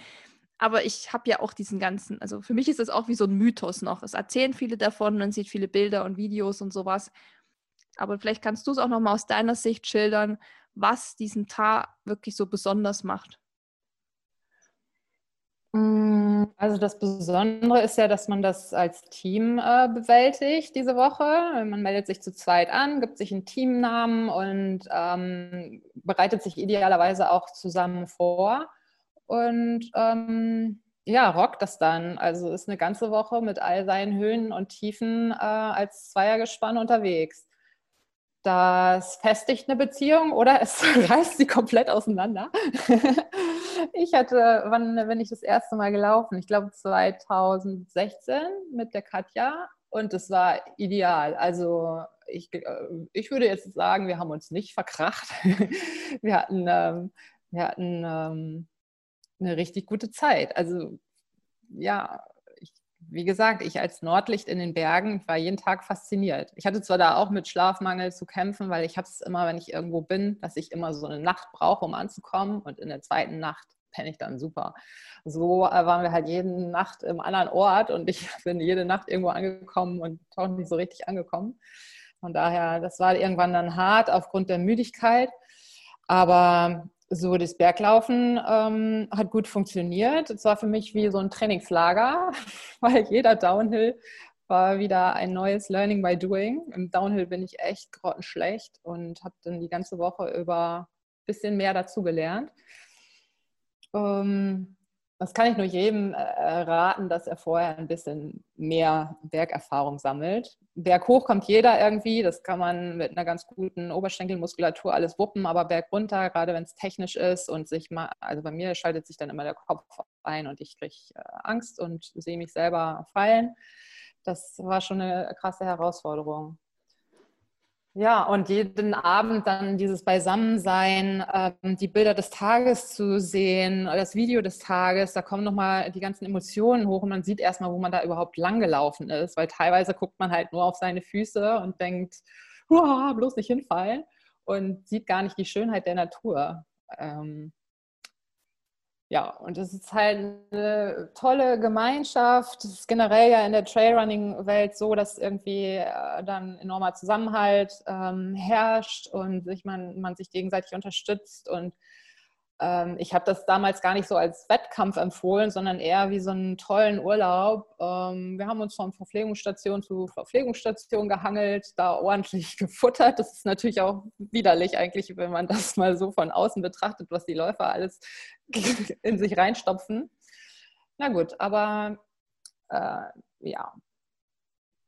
Aber ich habe ja auch diesen ganzen, also für mich ist das auch wie so ein Mythos noch. Es erzählen viele davon, man sieht viele Bilder und Videos und sowas. Aber vielleicht kannst du es auch nochmal aus deiner Sicht schildern, was diesen Tar wirklich so besonders macht. Mm, also das Besondere ist ja, dass man das als Team äh, bewältigt diese Woche. Man meldet sich zu zweit an, gibt sich einen Teamnamen und ähm, bereitet sich idealerweise auch zusammen vor und ähm, ja, rockt das dann. Also ist eine ganze Woche mit all seinen Höhen und Tiefen äh, als Zweiergespann unterwegs. Das festigt eine Beziehung oder es reißt sie komplett auseinander. ich hatte, wann bin ich das erste Mal gelaufen? Ich glaube 2016 mit der Katja und es war ideal. Also ich, äh, ich würde jetzt sagen, wir haben uns nicht verkracht. wir hatten, ähm, wir hatten ähm, eine richtig gute Zeit. Also ja, ich, wie gesagt, ich als Nordlicht in den Bergen war jeden Tag fasziniert. Ich hatte zwar da auch mit Schlafmangel zu kämpfen, weil ich habe es immer, wenn ich irgendwo bin, dass ich immer so eine Nacht brauche, um anzukommen und in der zweiten Nacht penne ich dann super. So äh, waren wir halt jede Nacht im anderen Ort und ich bin jede Nacht irgendwo angekommen und auch nicht so richtig angekommen. Von daher, das war irgendwann dann hart aufgrund der Müdigkeit. Aber so, das Berglaufen ähm, hat gut funktioniert. Es war für mich wie so ein Trainingslager, weil jeder Downhill war wieder ein neues Learning by Doing. Im Downhill bin ich echt grottenschlecht und habe dann die ganze Woche über ein bisschen mehr dazu gelernt. Ähm, das kann ich nur jedem äh, raten, dass er vorher ein bisschen mehr Bergerfahrung sammelt. Berghoch kommt jeder irgendwie, das kann man mit einer ganz guten Oberschenkelmuskulatur alles wuppen, aber bergunter, gerade wenn es technisch ist und sich mal, also bei mir schaltet sich dann immer der Kopf ein und ich kriege äh, Angst und sehe mich selber fallen. Das war schon eine krasse Herausforderung. Ja, und jeden Abend dann dieses Beisammensein, ähm, die Bilder des Tages zu sehen, das Video des Tages, da kommen nochmal die ganzen Emotionen hoch und man sieht erstmal, wo man da überhaupt langgelaufen ist, weil teilweise guckt man halt nur auf seine Füße und denkt, bloß nicht hinfallen und sieht gar nicht die Schönheit der Natur. Ähm, ja, und es ist halt eine tolle Gemeinschaft. Es ist generell ja in der Trailrunning-Welt so, dass irgendwie äh, dann enormer Zusammenhalt ähm, herrscht und sich man, man sich gegenseitig unterstützt und ähm, ich habe das damals gar nicht so als Wettkampf empfohlen, sondern eher wie so einen tollen Urlaub. Ähm, wir haben uns von Verpflegungsstation zu Verpflegungsstation gehangelt, da ordentlich gefuttert. Das ist natürlich auch widerlich eigentlich, wenn man das mal so von außen betrachtet, was die Läufer alles in sich reinstopfen. Na gut, aber äh, ja,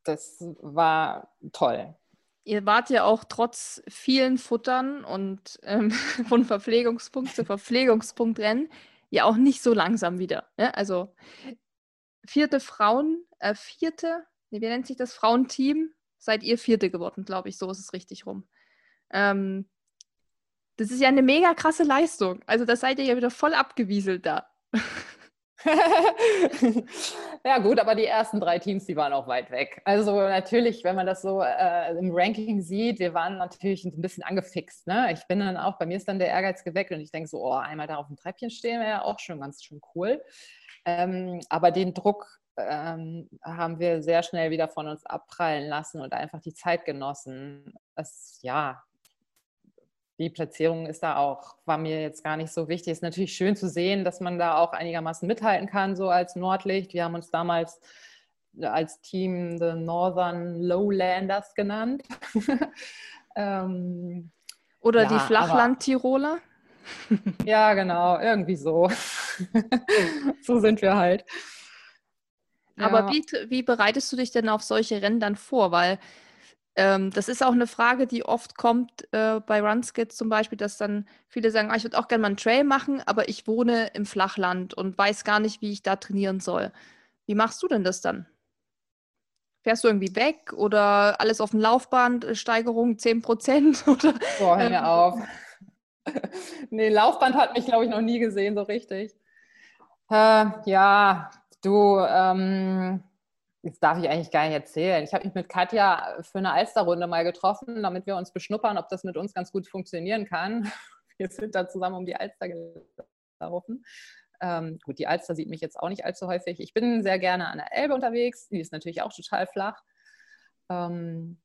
das war toll ihr wart ja auch trotz vielen Futtern und ähm, von Verpflegungspunkt zu Verpflegungspunkt rennen, ja auch nicht so langsam wieder. Ne? Also vierte Frauen, äh, vierte, wie nennt sich das, Frauenteam, seid ihr Vierte geworden, glaube ich. So ist es richtig rum. Ähm, das ist ja eine mega krasse Leistung. Also da seid ihr ja wieder voll abgewieselt da. ja gut, aber die ersten drei Teams, die waren auch weit weg. Also natürlich, wenn man das so äh, im Ranking sieht, wir waren natürlich ein bisschen angefixt. Ne? Ich bin dann auch, bei mir ist dann der Ehrgeiz geweckt und ich denke so, oh, einmal da auf dem Treppchen stehen wäre ja auch schon ganz schön cool. Ähm, aber den Druck ähm, haben wir sehr schnell wieder von uns abprallen lassen und einfach die Zeit genossen. Das, ja, die Platzierung ist da auch, war mir jetzt gar nicht so wichtig. Ist natürlich schön zu sehen, dass man da auch einigermaßen mithalten kann, so als Nordlicht. Wir haben uns damals als Team The Northern Lowlanders genannt. ähm, Oder ja, die Flachland-Tiroler? ja, genau, irgendwie so. so sind wir halt. Aber ja. wie, wie bereitest du dich denn auf solche Rennen dann vor? Weil ähm, das ist auch eine Frage, die oft kommt äh, bei Runskits zum Beispiel, dass dann viele sagen, ah, ich würde auch gerne mal einen Trail machen, aber ich wohne im Flachland und weiß gar nicht, wie ich da trainieren soll. Wie machst du denn das dann? Fährst du irgendwie weg oder alles auf dem Laufband, äh, Steigerung 10% oder? Boah, hör mir ähm, auf. nee, Laufband hat mich, glaube ich, noch nie gesehen, so richtig. Äh, ja, du, ähm, das darf ich eigentlich gar nicht erzählen. Ich habe mich mit Katja für eine Alsterrunde mal getroffen, damit wir uns beschnuppern, ob das mit uns ganz gut funktionieren kann. Wir sind da zusammen um die Alster gelaufen. Ähm, gut, die Alster sieht mich jetzt auch nicht allzu häufig. Ich bin sehr gerne an der Elbe unterwegs. Die ist natürlich auch total flach. Ähm,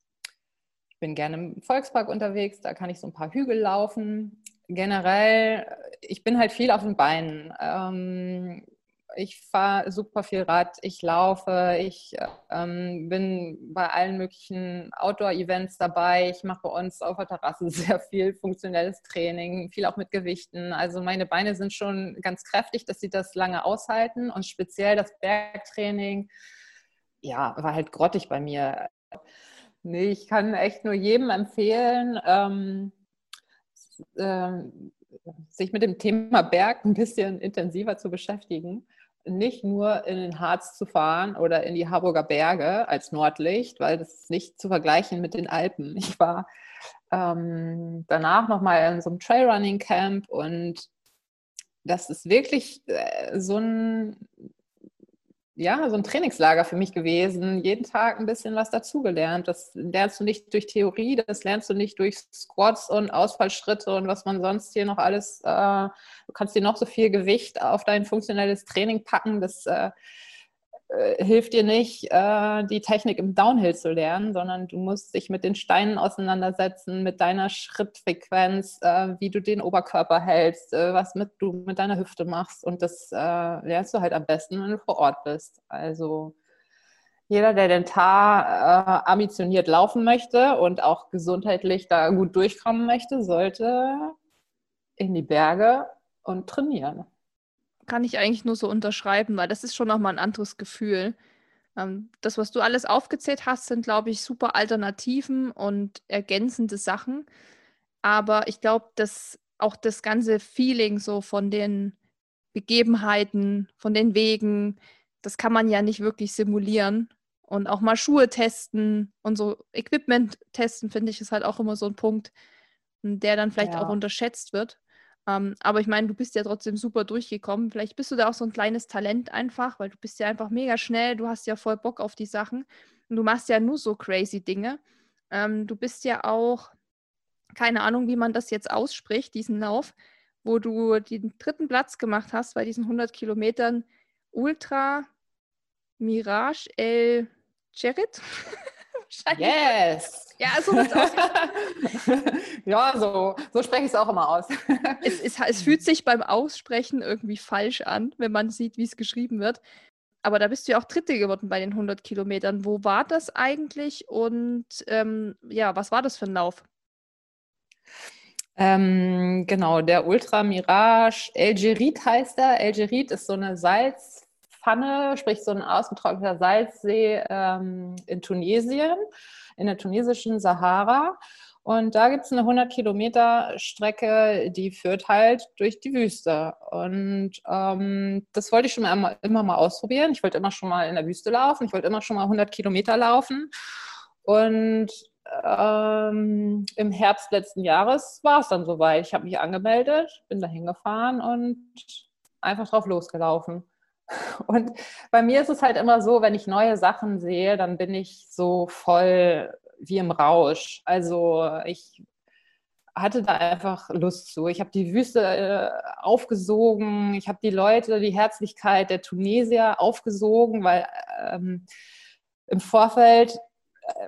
ich bin gerne im Volkspark unterwegs. Da kann ich so ein paar Hügel laufen. Generell, ich bin halt viel auf den Beinen. Ähm, ich fahre super viel Rad, ich laufe, ich ähm, bin bei allen möglichen Outdoor-Events dabei. Ich mache bei uns auf der Terrasse sehr viel funktionelles Training, viel auch mit Gewichten. Also meine Beine sind schon ganz kräftig, dass sie das lange aushalten und speziell das Bergtraining, ja, war halt grottig bei mir. Nee, ich kann echt nur jedem empfehlen, ähm, äh, sich mit dem Thema Berg ein bisschen intensiver zu beschäftigen nicht nur in den Harz zu fahren oder in die Harburger Berge als Nordlicht, weil das ist nicht zu vergleichen mit den Alpen. Ich war ähm, danach nochmal in so einem Trailrunning Camp und das ist wirklich äh, so ein ja, so ein Trainingslager für mich gewesen. Jeden Tag ein bisschen was dazugelernt. Das lernst du nicht durch Theorie, das lernst du nicht durch Squats und Ausfallschritte und was man sonst hier noch alles. Äh, du kannst dir noch so viel Gewicht auf dein funktionelles Training packen. Das äh, äh, hilft dir nicht, äh, die Technik im Downhill zu lernen, sondern du musst dich mit den Steinen auseinandersetzen, mit deiner Schrittfrequenz, äh, wie du den Oberkörper hältst, was mit, du mit deiner Hüfte machst. Und das lernst du halt am besten, wenn du vor Ort bist. Also jeder, der den Tar ambitioniert laufen möchte und auch gesundheitlich da gut durchkommen möchte, sollte in die Berge und trainieren kann ich eigentlich nur so unterschreiben, weil das ist schon nochmal ein anderes Gefühl. Ähm, das, was du alles aufgezählt hast, sind, glaube ich, super Alternativen und ergänzende Sachen. Aber ich glaube, dass auch das ganze Feeling so von den Begebenheiten, von den Wegen, das kann man ja nicht wirklich simulieren. Und auch mal Schuhe testen und so Equipment testen, finde ich, ist halt auch immer so ein Punkt, der dann vielleicht ja. auch unterschätzt wird. Ähm, aber ich meine, du bist ja trotzdem super durchgekommen. Vielleicht bist du da auch so ein kleines Talent einfach, weil du bist ja einfach mega schnell, du hast ja voll Bock auf die Sachen und du machst ja nur so crazy Dinge. Ähm, du bist ja auch, keine Ahnung, wie man das jetzt ausspricht, diesen Lauf, wo du den dritten Platz gemacht hast bei diesen 100 Kilometern Ultra Mirage El Cherit. yes! Ja, so es Ja, so, so spreche ich es auch immer aus. es, es, es fühlt sich beim Aussprechen irgendwie falsch an, wenn man sieht, wie es geschrieben wird. Aber da bist du ja auch Dritte geworden bei den 100 Kilometern. Wo war das eigentlich und ähm, ja, was war das für ein Lauf? Ähm, genau, der Ultra Mirage Elgerit heißt er. Elgerit ist so eine Salzpfanne, sprich so ein ausgetrockneter Salzsee ähm, in Tunesien in der tunesischen Sahara. Und da gibt es eine 100 Kilometer Strecke, die führt halt durch die Wüste. Und ähm, das wollte ich schon immer, immer mal ausprobieren. Ich wollte immer schon mal in der Wüste laufen. Ich wollte immer schon mal 100 Kilometer laufen. Und ähm, im Herbst letzten Jahres war es dann soweit. Ich habe mich angemeldet, bin da hingefahren und einfach drauf losgelaufen. Und bei mir ist es halt immer so, wenn ich neue Sachen sehe, dann bin ich so voll wie im Rausch. Also ich hatte da einfach Lust zu. Ich habe die Wüste äh, aufgesogen, ich habe die Leute, die Herzlichkeit der Tunesier aufgesogen, weil ähm, im Vorfeld, äh,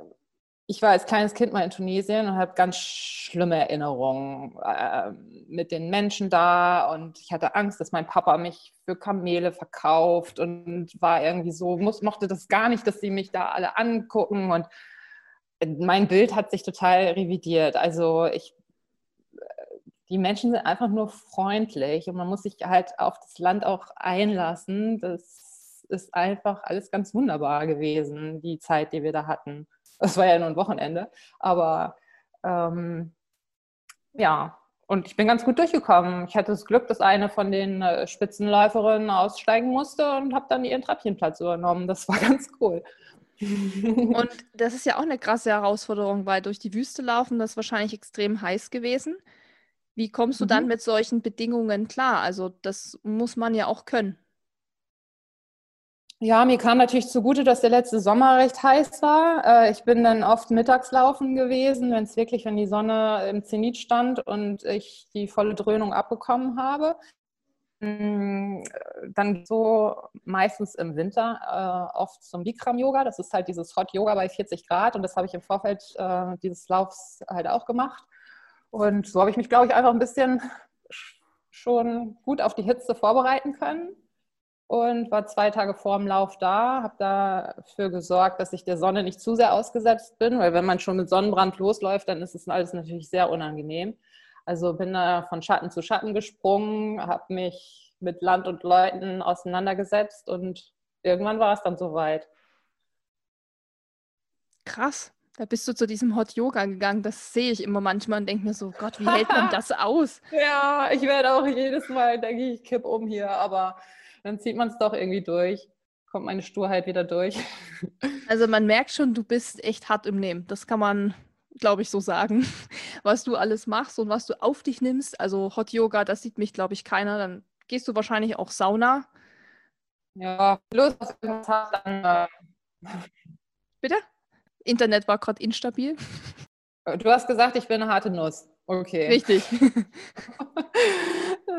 ich war als kleines Kind mal in Tunesien und habe ganz schlimme Erinnerungen äh, mit den Menschen da und ich hatte Angst, dass mein Papa mich für Kamele verkauft und war irgendwie so, muss, mochte das gar nicht, dass sie mich da alle angucken und mein Bild hat sich total revidiert. Also ich die Menschen sind einfach nur freundlich und man muss sich halt auf das Land auch einlassen. Das ist einfach alles ganz wunderbar gewesen, die Zeit, die wir da hatten. Das war ja nur ein Wochenende, aber ähm, ja, und ich bin ganz gut durchgekommen. Ich hatte das Glück, dass eine von den äh, Spitzenläuferinnen aussteigen musste und habe dann ihren Treppchenplatz übernommen. Das war ganz cool. Und das ist ja auch eine krasse Herausforderung, weil durch die Wüste laufen, das ist wahrscheinlich extrem heiß gewesen. Wie kommst du mhm. dann mit solchen Bedingungen klar? Also das muss man ja auch können. Ja, mir kam natürlich zugute, dass der letzte Sommer recht heiß war. Äh, ich bin dann oft Mittagslaufen gewesen, wenn es wirklich, wenn die Sonne im Zenit stand und ich die volle Dröhnung abbekommen habe. Mm, dann so meistens im Winter äh, oft zum Bikram-Yoga. Das ist halt dieses Hot Yoga bei 40 Grad und das habe ich im Vorfeld äh, dieses Laufs halt auch gemacht. Und so habe ich mich, glaube ich, einfach ein bisschen schon gut auf die Hitze vorbereiten können und war zwei Tage vor dem Lauf da, habe dafür gesorgt, dass ich der Sonne nicht zu sehr ausgesetzt bin, weil wenn man schon mit Sonnenbrand losläuft, dann ist es alles natürlich sehr unangenehm. Also bin da von Schatten zu Schatten gesprungen, habe mich mit Land und Leuten auseinandergesetzt und irgendwann war es dann soweit. Krass. Da bist du zu diesem Hot Yoga gegangen. Das sehe ich immer manchmal und denke mir so, Gott, wie hält man das aus? ja, ich werde auch jedes Mal, denke ich, kipp um hier, aber dann zieht man es doch irgendwie durch. Kommt meine Sturheit wieder durch. also man merkt schon, du bist echt hart im Nehmen. Das kann man, glaube ich, so sagen. Was du alles machst und was du auf dich nimmst. Also Hot Yoga, das sieht mich, glaube ich, keiner. Dann gehst du wahrscheinlich auch Sauna. Ja, los, dann. Äh... Bitte? Internet war gerade instabil. Du hast gesagt, ich bin eine harte Nuss. Okay. Richtig.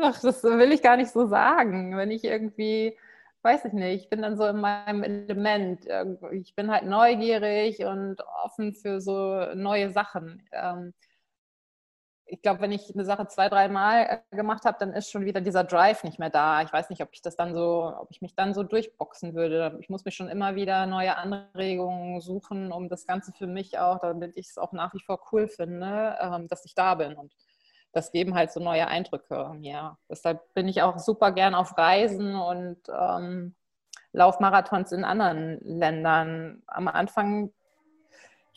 Ach, das will ich gar nicht so sagen. Wenn ich irgendwie, weiß ich nicht, ich bin dann so in meinem Element. Ich bin halt neugierig und offen für so neue Sachen. Ähm, ich glaube, wenn ich eine Sache zwei, dreimal äh, gemacht habe, dann ist schon wieder dieser Drive nicht mehr da. Ich weiß nicht, ob ich das dann so, ob ich mich dann so durchboxen würde. Ich muss mir schon immer wieder neue Anregungen suchen, um das Ganze für mich auch, damit ich es auch nach wie vor cool finde, ähm, dass ich da bin. Und das geben halt so neue Eindrücke mir. Deshalb bin ich auch super gern auf Reisen und ähm, Laufmarathons in anderen Ländern. Am Anfang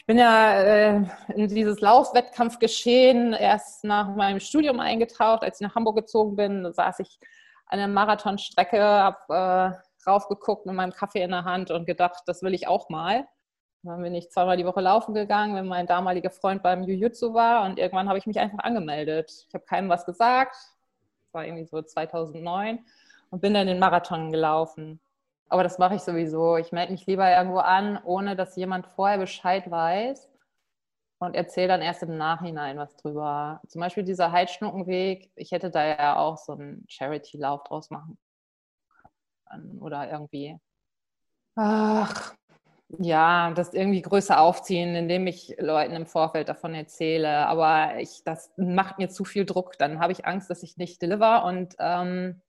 bin ja äh, in dieses Laufwettkampfgeschehen erst nach meinem Studium eingetaucht. Als ich nach Hamburg gezogen bin, saß ich an der Marathonstrecke, habe äh, raufgeguckt mit meinem Kaffee in der Hand und gedacht, das will ich auch mal. Dann bin ich zweimal die Woche laufen gegangen, wenn mein damaliger Freund beim Jiu-Jitsu war und irgendwann habe ich mich einfach angemeldet. Ich habe keinem was gesagt, das war irgendwie so 2009 und bin dann den Marathon gelaufen. Aber das mache ich sowieso. Ich melde mich lieber irgendwo an, ohne dass jemand vorher Bescheid weiß und erzähle dann erst im Nachhinein was drüber. Zum Beispiel dieser Heidschnuckenweg. Ich hätte da ja auch so einen Charity-Lauf draus machen können. Oder irgendwie, ach, ja, das irgendwie größer aufziehen, indem ich Leuten im Vorfeld davon erzähle. Aber ich, das macht mir zu viel Druck. Dann habe ich Angst, dass ich nicht deliver und ähm,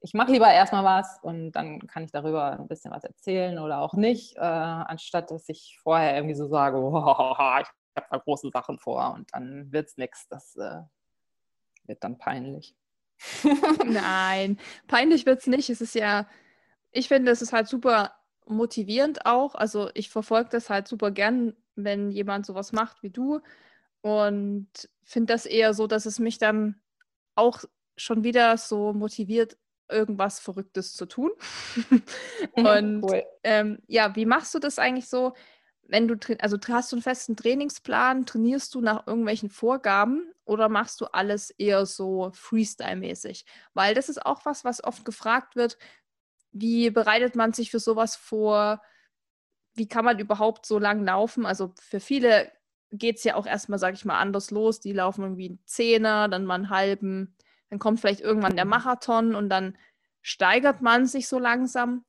ich mache lieber erstmal was und dann kann ich darüber ein bisschen was erzählen oder auch nicht, äh, anstatt dass ich vorher irgendwie so sage, oh, ich habe da große Sachen vor und dann wird es nichts. Das äh, wird dann peinlich. Nein, peinlich wird es nicht. Es ist ja, ich finde, es ist halt super motivierend auch. Also ich verfolge das halt super gern, wenn jemand sowas macht wie du und finde das eher so, dass es mich dann auch schon wieder so motiviert, irgendwas Verrücktes zu tun. und cool. ähm, ja, wie machst du das eigentlich so? wenn du, also hast du einen festen Trainingsplan, trainierst du nach irgendwelchen Vorgaben oder machst du alles eher so Freestyle-mäßig? Weil das ist auch was, was oft gefragt wird. Wie bereitet man sich für sowas vor? Wie kann man überhaupt so lang laufen? Also für viele geht es ja auch erstmal, sag ich mal, anders los. Die laufen irgendwie einen Zehner, dann mal einen halben, dann kommt vielleicht irgendwann der Marathon und dann steigert man sich so langsam.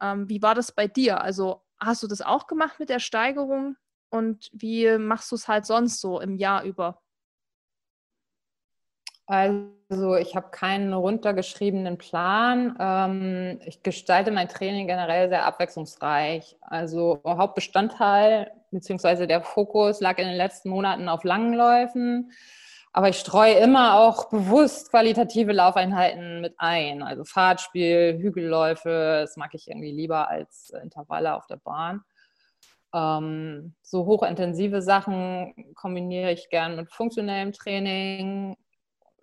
Ähm, wie war das bei dir? Also hast du das auch gemacht mit der Steigerung und wie machst du es halt sonst so im Jahr über? Also ich habe keinen runtergeschriebenen Plan. Ähm, ich gestalte mein Training generell sehr abwechslungsreich. Also Hauptbestandteil bzw. der Fokus lag in den letzten Monaten auf langen Läufen. Aber ich streue immer auch bewusst qualitative Laufeinheiten mit ein. Also Fahrtspiel, Hügelläufe, das mag ich irgendwie lieber als Intervalle auf der Bahn. Ähm, so hochintensive Sachen kombiniere ich gern mit funktionellem Training.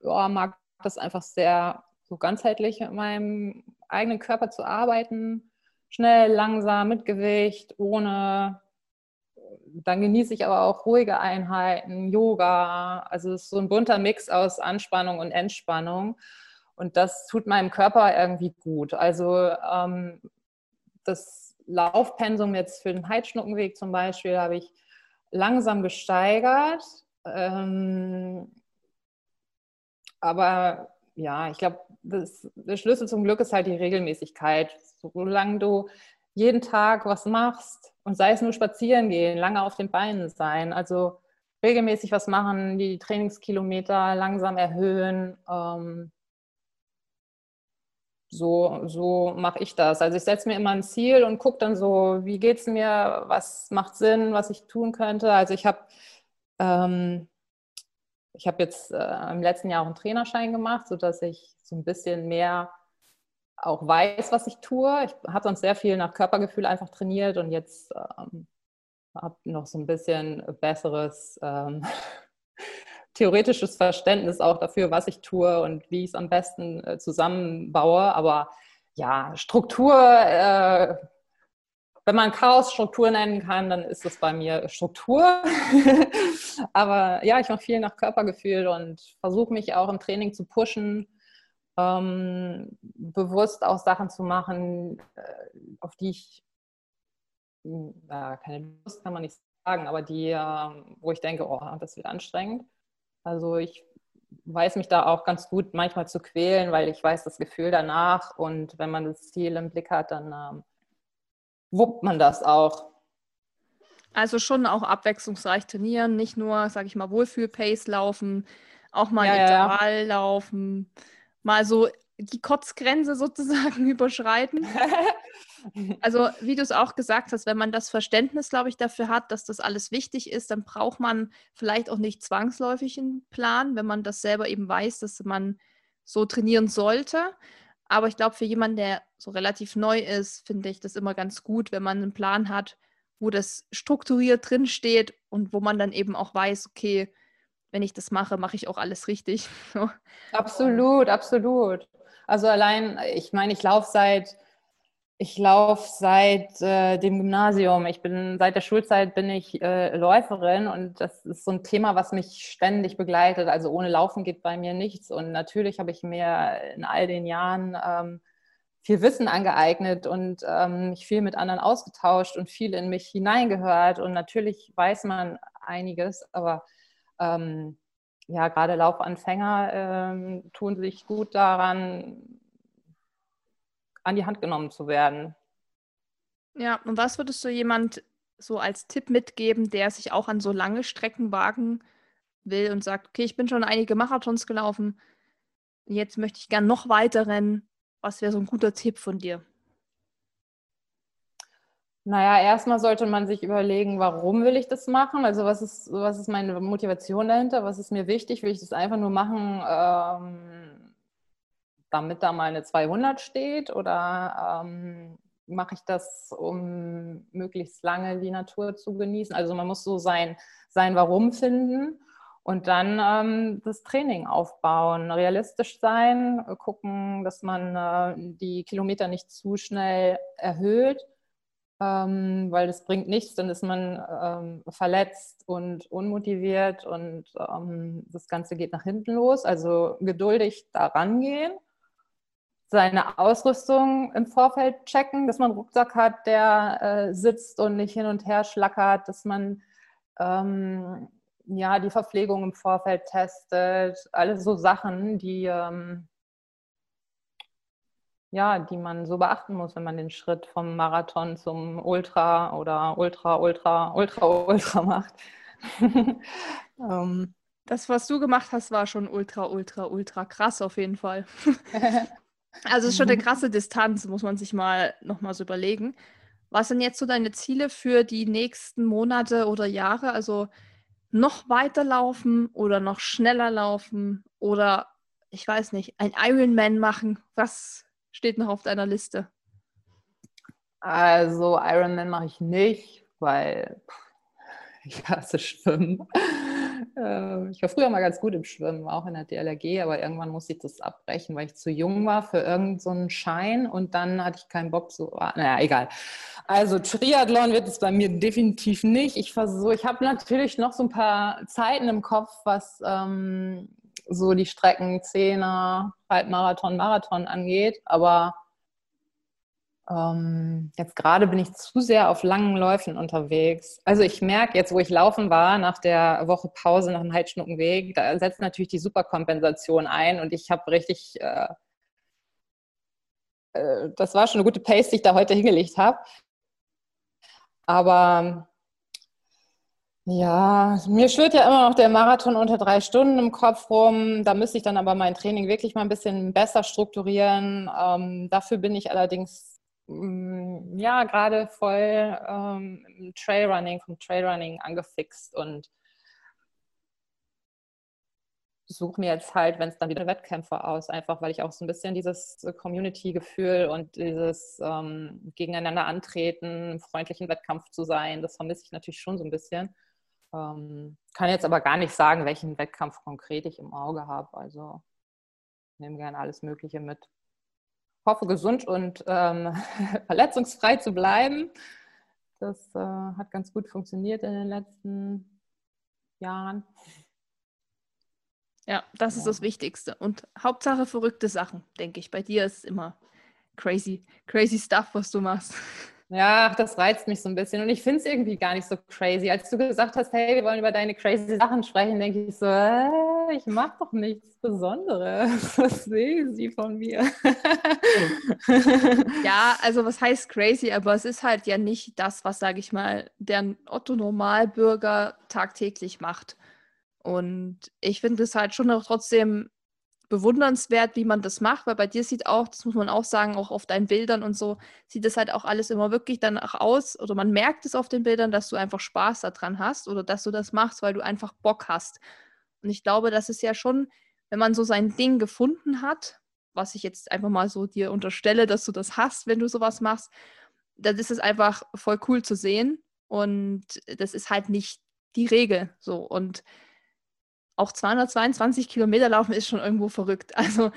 Ja, mag das einfach sehr so ganzheitlich mit meinem eigenen Körper zu arbeiten. Schnell, langsam, mit Gewicht, ohne dann genieße ich aber auch ruhige Einheiten, Yoga. Also es ist so ein bunter Mix aus Anspannung und Entspannung. Und das tut meinem Körper irgendwie gut. Also ähm, das Laufpensum jetzt für den Heidschnuckenweg zum Beispiel habe ich langsam gesteigert. Ähm, aber ja, ich glaube, der Schlüssel zum Glück ist halt die Regelmäßigkeit. Solange du jeden Tag was machst, und sei es nur spazieren gehen, lange auf den Beinen sein, also regelmäßig was machen, die Trainingskilometer langsam erhöhen. Ähm, so so mache ich das. Also ich setze mir immer ein Ziel und gucke dann so, wie geht es mir, was macht Sinn, was ich tun könnte. Also ich habe ähm, ich habe jetzt äh, im letzten Jahr auch einen Trainerschein gemacht, sodass ich so ein bisschen mehr auch weiß, was ich tue. Ich habe sonst sehr viel nach Körpergefühl einfach trainiert und jetzt ähm, habe noch so ein bisschen besseres ähm, theoretisches Verständnis auch dafür, was ich tue und wie ich es am besten äh, zusammenbaue. Aber ja, Struktur, äh, wenn man Chaos Struktur nennen kann, dann ist es bei mir Struktur. Aber ja, ich mache viel nach Körpergefühl und versuche mich auch im Training zu pushen ähm, bewusst auch Sachen zu machen, äh, auf die ich, äh, keine Lust kann man nicht sagen, aber die, äh, wo ich denke, oh, das wird anstrengend. Also ich weiß mich da auch ganz gut manchmal zu quälen, weil ich weiß das Gefühl danach und wenn man das Ziel im Blick hat, dann ähm, wuppt man das auch. Also schon auch abwechslungsreich trainieren, nicht nur, sage ich mal, Wohlfühl-Pace laufen, auch mal ja, Intervall ja. laufen mal so die Kotzgrenze sozusagen überschreiten. Also, wie du es auch gesagt hast, wenn man das Verständnis, glaube ich, dafür hat, dass das alles wichtig ist, dann braucht man vielleicht auch nicht zwangsläufig einen Plan, wenn man das selber eben weiß, dass man so trainieren sollte. Aber ich glaube, für jemanden, der so relativ neu ist, finde ich das immer ganz gut, wenn man einen Plan hat, wo das strukturiert drinsteht und wo man dann eben auch weiß, okay, wenn ich das mache, mache ich auch alles richtig. absolut, absolut. Also allein, ich meine, ich laufe seit, ich laufe seit äh, dem Gymnasium. Ich bin seit der Schulzeit bin ich äh, Läuferin und das ist so ein Thema, was mich ständig begleitet. Also ohne Laufen geht bei mir nichts. Und natürlich habe ich mir in all den Jahren ähm, viel Wissen angeeignet und ähm, mich viel mit anderen ausgetauscht und viel in mich hineingehört. Und natürlich weiß man einiges, aber ähm, ja, gerade Laufanfänger ähm, tun sich gut daran, an die Hand genommen zu werden. Ja, und was würdest du jemand so als Tipp mitgeben, der sich auch an so lange Strecken wagen will und sagt, okay, ich bin schon einige Marathons gelaufen, jetzt möchte ich gern noch weiter rennen. Was wäre so ein guter Tipp von dir? Naja, erstmal sollte man sich überlegen, warum will ich das machen? Also was ist, was ist meine Motivation dahinter? Was ist mir wichtig? Will ich das einfach nur machen, ähm, damit da meine 200 steht? Oder ähm, mache ich das, um möglichst lange die Natur zu genießen? Also man muss so sein, sein Warum finden und dann ähm, das Training aufbauen, realistisch sein, gucken, dass man äh, die Kilometer nicht zu schnell erhöht ähm, weil das bringt nichts, dann ist man ähm, verletzt und unmotiviert und ähm, das Ganze geht nach hinten los. Also geduldig da rangehen, seine Ausrüstung im Vorfeld checken, dass man einen Rucksack hat, der äh, sitzt und nicht hin und her schlackert, dass man ähm, ja, die Verpflegung im Vorfeld testet, alles so Sachen, die ähm, ja, die man so beachten muss, wenn man den Schritt vom Marathon zum Ultra oder Ultra, Ultra, Ultra, Ultra macht. ähm. Das, was du gemacht hast, war schon ultra, ultra, ultra krass auf jeden Fall. also es ist schon eine krasse Distanz, muss man sich mal nochmal so überlegen. Was sind jetzt so deine Ziele für die nächsten Monate oder Jahre? Also noch weiter laufen oder noch schneller laufen oder ich weiß nicht, ein Ironman machen? Was steht noch auf deiner Liste? Also Ironman mache ich nicht, weil ich hasse Schwimmen. Ähm, ich war früher mal ganz gut im Schwimmen, auch in der DLRG, aber irgendwann musste ich das abbrechen, weil ich zu jung war für irgendeinen so Schein und dann hatte ich keinen Bock so. Ah, naja, egal. Also Triathlon wird es bei mir definitiv nicht. Ich versuche, ich habe natürlich noch so ein paar Zeiten im Kopf, was ähm, so die Strecken Zehner, Halbmarathon, Marathon angeht. Aber ähm, jetzt gerade bin ich zu sehr auf langen Läufen unterwegs. Also ich merke jetzt, wo ich laufen war, nach der Woche Pause, nach dem Heidschnuckenweg, da setzt natürlich die Superkompensation ein und ich habe richtig, äh, äh, das war schon eine gute Pace, die ich da heute hingelegt habe. Aber ja, mir schwirrt ja immer noch der Marathon unter drei Stunden im Kopf rum. Da müsste ich dann aber mein Training wirklich mal ein bisschen besser strukturieren. Ähm, dafür bin ich allerdings ja gerade voll ähm, Trailrunning, vom Trailrunning angefixt und suche mir jetzt halt, wenn es dann wieder Wettkämpfe aus, einfach weil ich auch so ein bisschen dieses Community-Gefühl und dieses ähm, Gegeneinander antreten, freundlichen Wettkampf zu sein, das vermisse ich natürlich schon so ein bisschen. Ähm, kann jetzt aber gar nicht sagen, welchen Wettkampf konkret ich im Auge habe. Also nehme gerne alles Mögliche mit. Hoffe gesund und ähm, verletzungsfrei zu bleiben. Das äh, hat ganz gut funktioniert in den letzten Jahren. Ja, das ja. ist das Wichtigste. Und Hauptsache verrückte Sachen, denke ich. Bei dir ist immer crazy, crazy stuff, was du machst. Ja, das reizt mich so ein bisschen und ich finde es irgendwie gar nicht so crazy. Als du gesagt hast, hey, wir wollen über deine crazy Sachen sprechen, denke ich so, äh, ich mache doch nichts Besonderes. Was sehen Sie von mir? ja, also was heißt crazy, aber es ist halt ja nicht das, was, sage ich mal, der Otto-Normalbürger tagtäglich macht. Und ich finde es halt schon noch trotzdem bewundernswert, wie man das macht, weil bei dir sieht auch, das muss man auch sagen, auch auf deinen Bildern und so, sieht es halt auch alles immer wirklich danach aus oder man merkt es auf den Bildern, dass du einfach Spaß daran hast oder dass du das machst, weil du einfach Bock hast. Und ich glaube, das ist ja schon, wenn man so sein Ding gefunden hat, was ich jetzt einfach mal so dir unterstelle, dass du das hast, wenn du sowas machst, dann ist es einfach voll cool zu sehen und das ist halt nicht die Regel so und auch 222 Kilometer laufen ist schon irgendwo verrückt. Also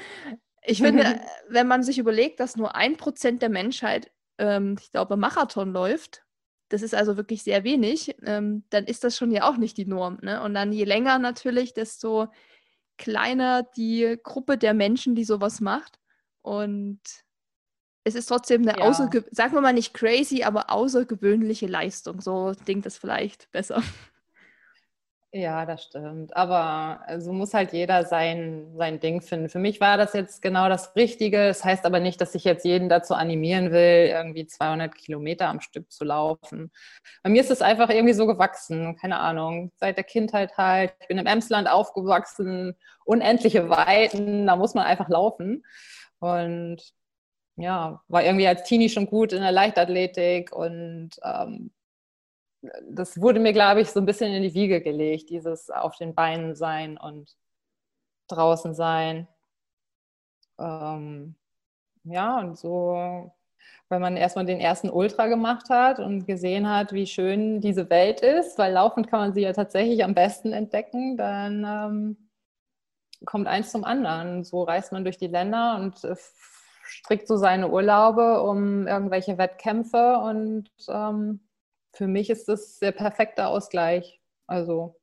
ich finde, wenn man sich überlegt, dass nur ein Prozent der Menschheit, ähm, ich glaube, Marathon läuft, das ist also wirklich sehr wenig, ähm, dann ist das schon ja auch nicht die Norm. Ne? Und dann je länger natürlich, desto kleiner die Gruppe der Menschen, die sowas macht. Und es ist trotzdem eine, ja. sagen wir mal nicht crazy, aber außergewöhnliche Leistung. So klingt das vielleicht besser. Ja, das stimmt. Aber so also muss halt jeder sein, sein Ding finden. Für mich war das jetzt genau das Richtige. Das heißt aber nicht, dass ich jetzt jeden dazu animieren will, irgendwie 200 Kilometer am Stück zu laufen. Bei mir ist es einfach irgendwie so gewachsen. Keine Ahnung. Seit der Kindheit halt. Ich bin im Emsland aufgewachsen. Unendliche Weiten. Da muss man einfach laufen. Und ja, war irgendwie als Teenie schon gut in der Leichtathletik und ähm, das wurde mir, glaube ich, so ein bisschen in die Wiege gelegt, dieses auf den Beinen sein und draußen sein. Ähm, ja, und so, weil man erstmal den ersten Ultra gemacht hat und gesehen hat, wie schön diese Welt ist, weil laufend kann man sie ja tatsächlich am besten entdecken, dann ähm, kommt eins zum anderen. So reist man durch die Länder und äh, strickt so seine Urlaube um irgendwelche Wettkämpfe und ähm, für mich ist das der perfekte Ausgleich. Also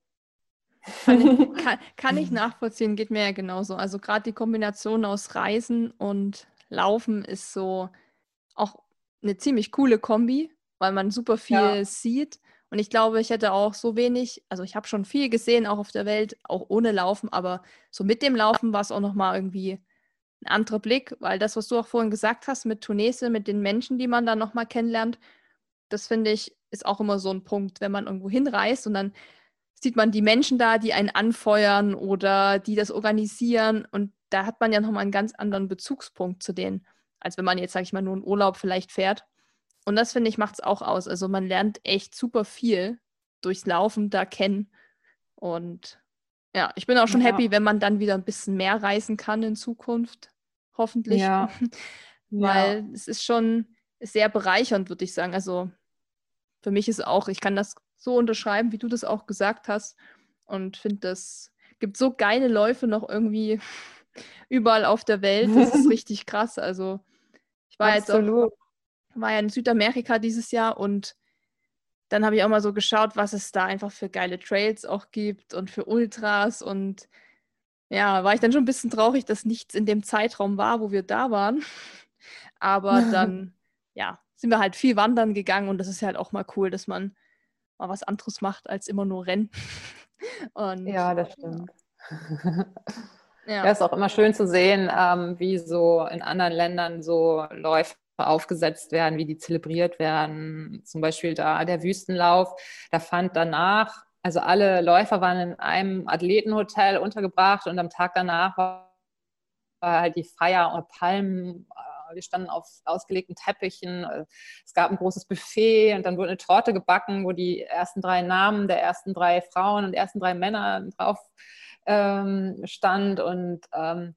kann ich, kann, kann ich nachvollziehen, geht mir ja genauso. Also gerade die Kombination aus Reisen und Laufen ist so auch eine ziemlich coole Kombi, weil man super viel ja. sieht. Und ich glaube, ich hätte auch so wenig, also ich habe schon viel gesehen, auch auf der Welt, auch ohne Laufen, aber so mit dem Laufen war es auch nochmal irgendwie ein anderer Blick, weil das, was du auch vorhin gesagt hast mit Tunesien, mit den Menschen, die man da nochmal kennenlernt, das finde ich, ist auch immer so ein Punkt, wenn man irgendwo hinreist und dann sieht man die Menschen da, die einen anfeuern oder die das organisieren und da hat man ja nochmal einen ganz anderen Bezugspunkt zu denen, als wenn man jetzt, sage ich mal, nur einen Urlaub vielleicht fährt. Und das, finde ich, macht es auch aus. Also man lernt echt super viel durchs Laufen da kennen. Und ja, ich bin auch schon ja. happy, wenn man dann wieder ein bisschen mehr reisen kann in Zukunft. Hoffentlich. Ja. Weil ja. es ist schon sehr bereichernd, würde ich sagen. Also für mich ist auch, ich kann das so unterschreiben, wie du das auch gesagt hast. Und finde, das gibt so geile Läufe noch irgendwie überall auf der Welt. Das ist richtig krass. Also ich war Absolut. jetzt auch, war ja in Südamerika dieses Jahr und dann habe ich auch mal so geschaut, was es da einfach für geile Trails auch gibt und für Ultras und ja, war ich dann schon ein bisschen traurig, dass nichts in dem Zeitraum war, wo wir da waren. Aber dann, ja, sind wir halt viel wandern gegangen und das ist halt auch mal cool, dass man mal was anderes macht als immer nur Rennen. Und, ja, das stimmt. Ja. ja, ist auch immer schön zu sehen, ähm, wie so in anderen Ländern so Läufe aufgesetzt werden, wie die zelebriert werden. Zum Beispiel da der Wüstenlauf, da fand danach, also alle Läufer waren in einem Athletenhotel untergebracht und am Tag danach war halt die Feier und Palmen wir standen auf ausgelegten Teppichen. Es gab ein großes Buffet und dann wurde eine Torte gebacken, wo die ersten drei Namen der ersten drei Frauen und ersten drei Männer drauf ähm, stand und ähm,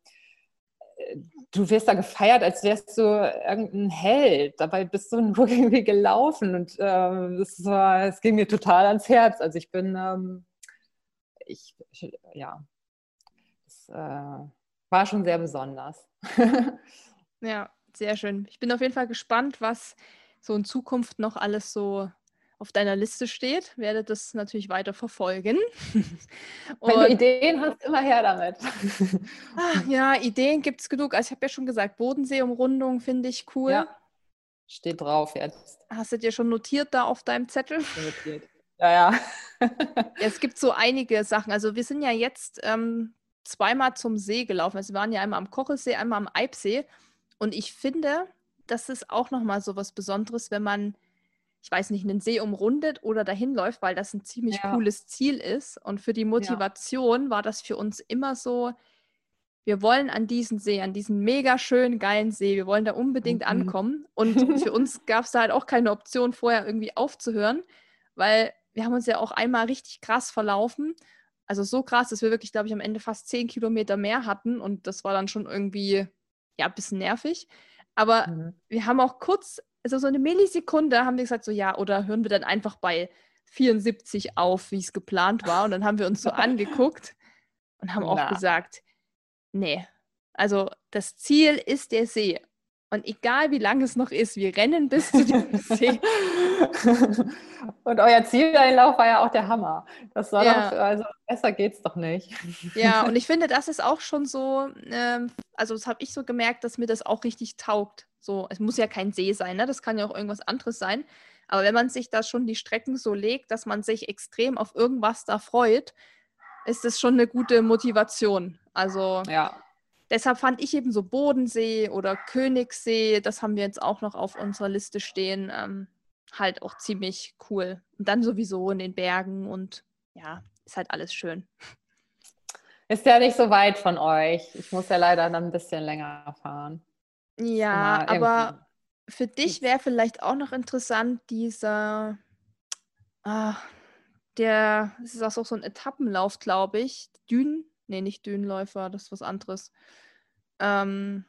du wirst da gefeiert, als wärst du irgendein Held. Dabei bist du nur irgendwie gelaufen und ähm, ging mir total ans Herz. Also ich bin, ähm, ich, ich, ja, das äh, war schon sehr besonders. ja, sehr schön. Ich bin auf jeden Fall gespannt, was so in Zukunft noch alles so auf deiner Liste steht. Werde das natürlich weiter verfolgen. Wenn du Ideen hast, immer her damit. Ach, ja, Ideen gibt es genug. Also ich habe ja schon gesagt, Bodensee-Umrundung finde ich cool. Ja, steht drauf jetzt. Hast du dir schon notiert da auf deinem Zettel? Notiert. Ja, ja. es gibt so einige Sachen. Also wir sind ja jetzt ähm, zweimal zum See gelaufen. Also wir waren ja einmal am Kochelsee, einmal am Eibsee. Und ich finde, das ist auch nochmal so was Besonderes, wenn man, ich weiß nicht, einen See umrundet oder dahin läuft, weil das ein ziemlich ja. cooles Ziel ist. Und für die Motivation ja. war das für uns immer so, wir wollen an diesen See, an diesen mega schönen, geilen See, wir wollen da unbedingt mhm. ankommen. Und für uns gab es da halt auch keine Option, vorher irgendwie aufzuhören, weil wir haben uns ja auch einmal richtig krass verlaufen. Also so krass, dass wir wirklich, glaube ich, am Ende fast zehn Kilometer mehr hatten. Und das war dann schon irgendwie ja, ein bisschen nervig. Aber mhm. wir haben auch kurz, also so eine Millisekunde, haben wir gesagt, so ja, oder hören wir dann einfach bei 74 auf, wie es geplant war. Und dann haben wir uns so angeguckt und haben Na. auch gesagt, nee, also das Ziel ist der See. Und egal wie lang es noch ist, wir rennen bis zu dem See. Und euer Zieleinlauf war ja auch der Hammer. Das war ja. doch, also besser geht's doch nicht. Ja, und ich finde, das ist auch schon so, ähm, also das habe ich so gemerkt, dass mir das auch richtig taugt. So, es muss ja kein See sein, ne? Das kann ja auch irgendwas anderes sein. Aber wenn man sich da schon die Strecken so legt, dass man sich extrem auf irgendwas da freut, ist das schon eine gute Motivation. Also ja. Deshalb fand ich eben so Bodensee oder Königssee, das haben wir jetzt auch noch auf unserer Liste stehen. Ähm, halt auch ziemlich cool. Und dann sowieso in den Bergen und ja, ist halt alles schön. Ist ja nicht so weit von euch. Ich muss ja leider dann ein bisschen länger fahren. Ja, aber für dich wäre vielleicht auch noch interessant, dieser, ah, der, es ist auch so ein Etappenlauf, glaube ich. Dünen, nee, nicht Dünenläufer, das ist was anderes. Ähm,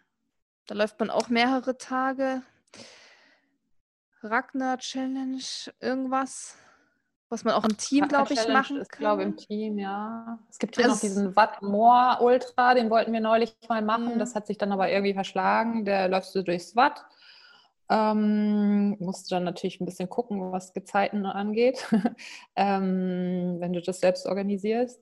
da läuft man auch mehrere Tage. Ragnar Challenge, irgendwas. was man auch im Team, glaube ich, machen ist, glaube im Team, ja. Es gibt hier also noch diesen Watt More Ultra, den wollten wir neulich mal machen. Mhm. Das hat sich dann aber irgendwie verschlagen. Der läufst du durchs Watt. Ähm, musst du dann natürlich ein bisschen gucken, was Gezeiten angeht, ähm, wenn du das selbst organisierst.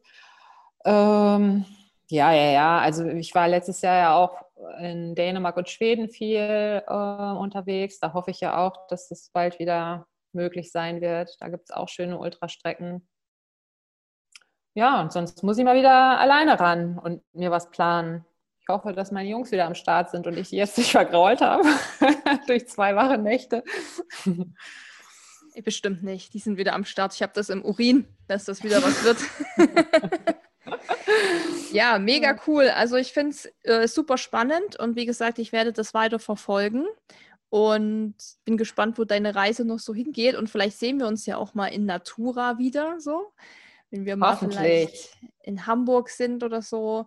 Ähm, ja, ja, ja. Also ich war letztes Jahr ja auch in Dänemark und Schweden viel äh, unterwegs. Da hoffe ich ja auch, dass das bald wieder möglich sein wird. Da gibt es auch schöne Ultrastrecken. Ja, und sonst muss ich mal wieder alleine ran und mir was planen. Ich hoffe, dass meine Jungs wieder am Start sind und ich die jetzt nicht vergrault habe durch zwei wache Nächte. Bestimmt nicht. Die sind wieder am Start. Ich habe das im Urin, dass das wieder was wird. ja, mega cool. Also ich finde es äh, super spannend und wie gesagt, ich werde das weiter verfolgen und bin gespannt, wo deine Reise noch so hingeht. Und vielleicht sehen wir uns ja auch mal in Natura wieder, so. Wenn wir mal vielleicht in Hamburg sind oder so,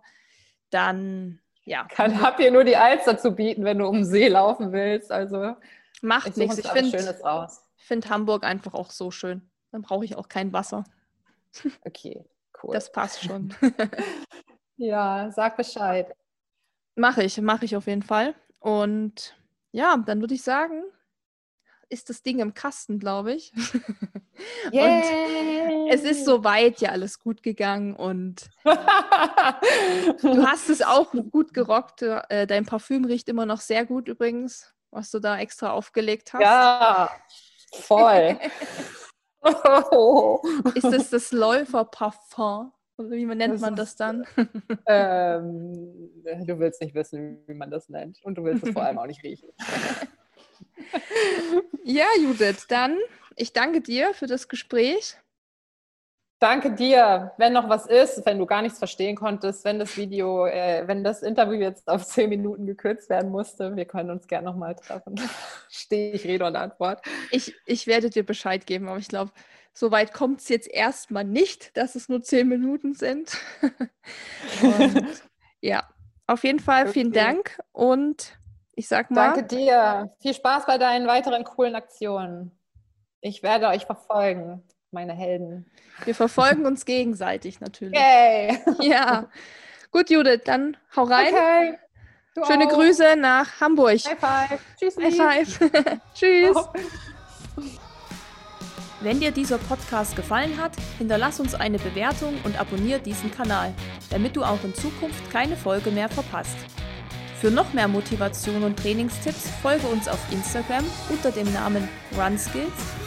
dann ja. Kann, hab dir nur die Alster zu bieten, wenn du um den See laufen willst. Also macht nichts. Ich finde find Hamburg einfach auch so schön. Dann brauche ich auch kein Wasser. Okay, cool. Das passt schon. ja, sag Bescheid. Mache ich, mache ich auf jeden Fall. Und ja, dann würde ich sagen, ist das Ding im Kasten, glaube ich. Yeah. und es ist soweit ja alles gut gegangen und du hast es auch gut gerockt. Äh, dein Parfüm riecht immer noch sehr gut übrigens, was du da extra aufgelegt hast. Ja, voll. ist es das Läuferparfum? Oder wie nennt das man das dann? Ähm, du willst nicht wissen, wie man das nennt. Und du willst es vor allem auch nicht riechen. ja, Judith, dann ich danke dir für das Gespräch. Danke dir. Wenn noch was ist, wenn du gar nichts verstehen konntest, wenn das Video, äh, wenn das Interview jetzt auf zehn Minuten gekürzt werden musste, wir können uns gerne nochmal treffen. Stehe ich Rede und Antwort. Ich, ich werde dir Bescheid geben, aber ich glaube, so weit kommt es jetzt erstmal nicht, dass es nur zehn Minuten sind. und, ja, auf jeden Fall okay. vielen Dank und ich sag mal. Danke dir. Viel Spaß bei deinen weiteren coolen Aktionen. Ich werde euch verfolgen, meine Helden. Wir verfolgen uns gegenseitig natürlich. Yay! Ja. Gut, Judith, dann hau rein. Okay. Schöne auch. Grüße nach Hamburg. High five. Tschüss. High five. Tschüss. Oh. Wenn dir dieser Podcast gefallen hat, hinterlass uns eine Bewertung und abonniere diesen Kanal, damit du auch in Zukunft keine Folge mehr verpasst. Für noch mehr Motivation und Trainingstipps folge uns auf Instagram unter dem Namen RunSkills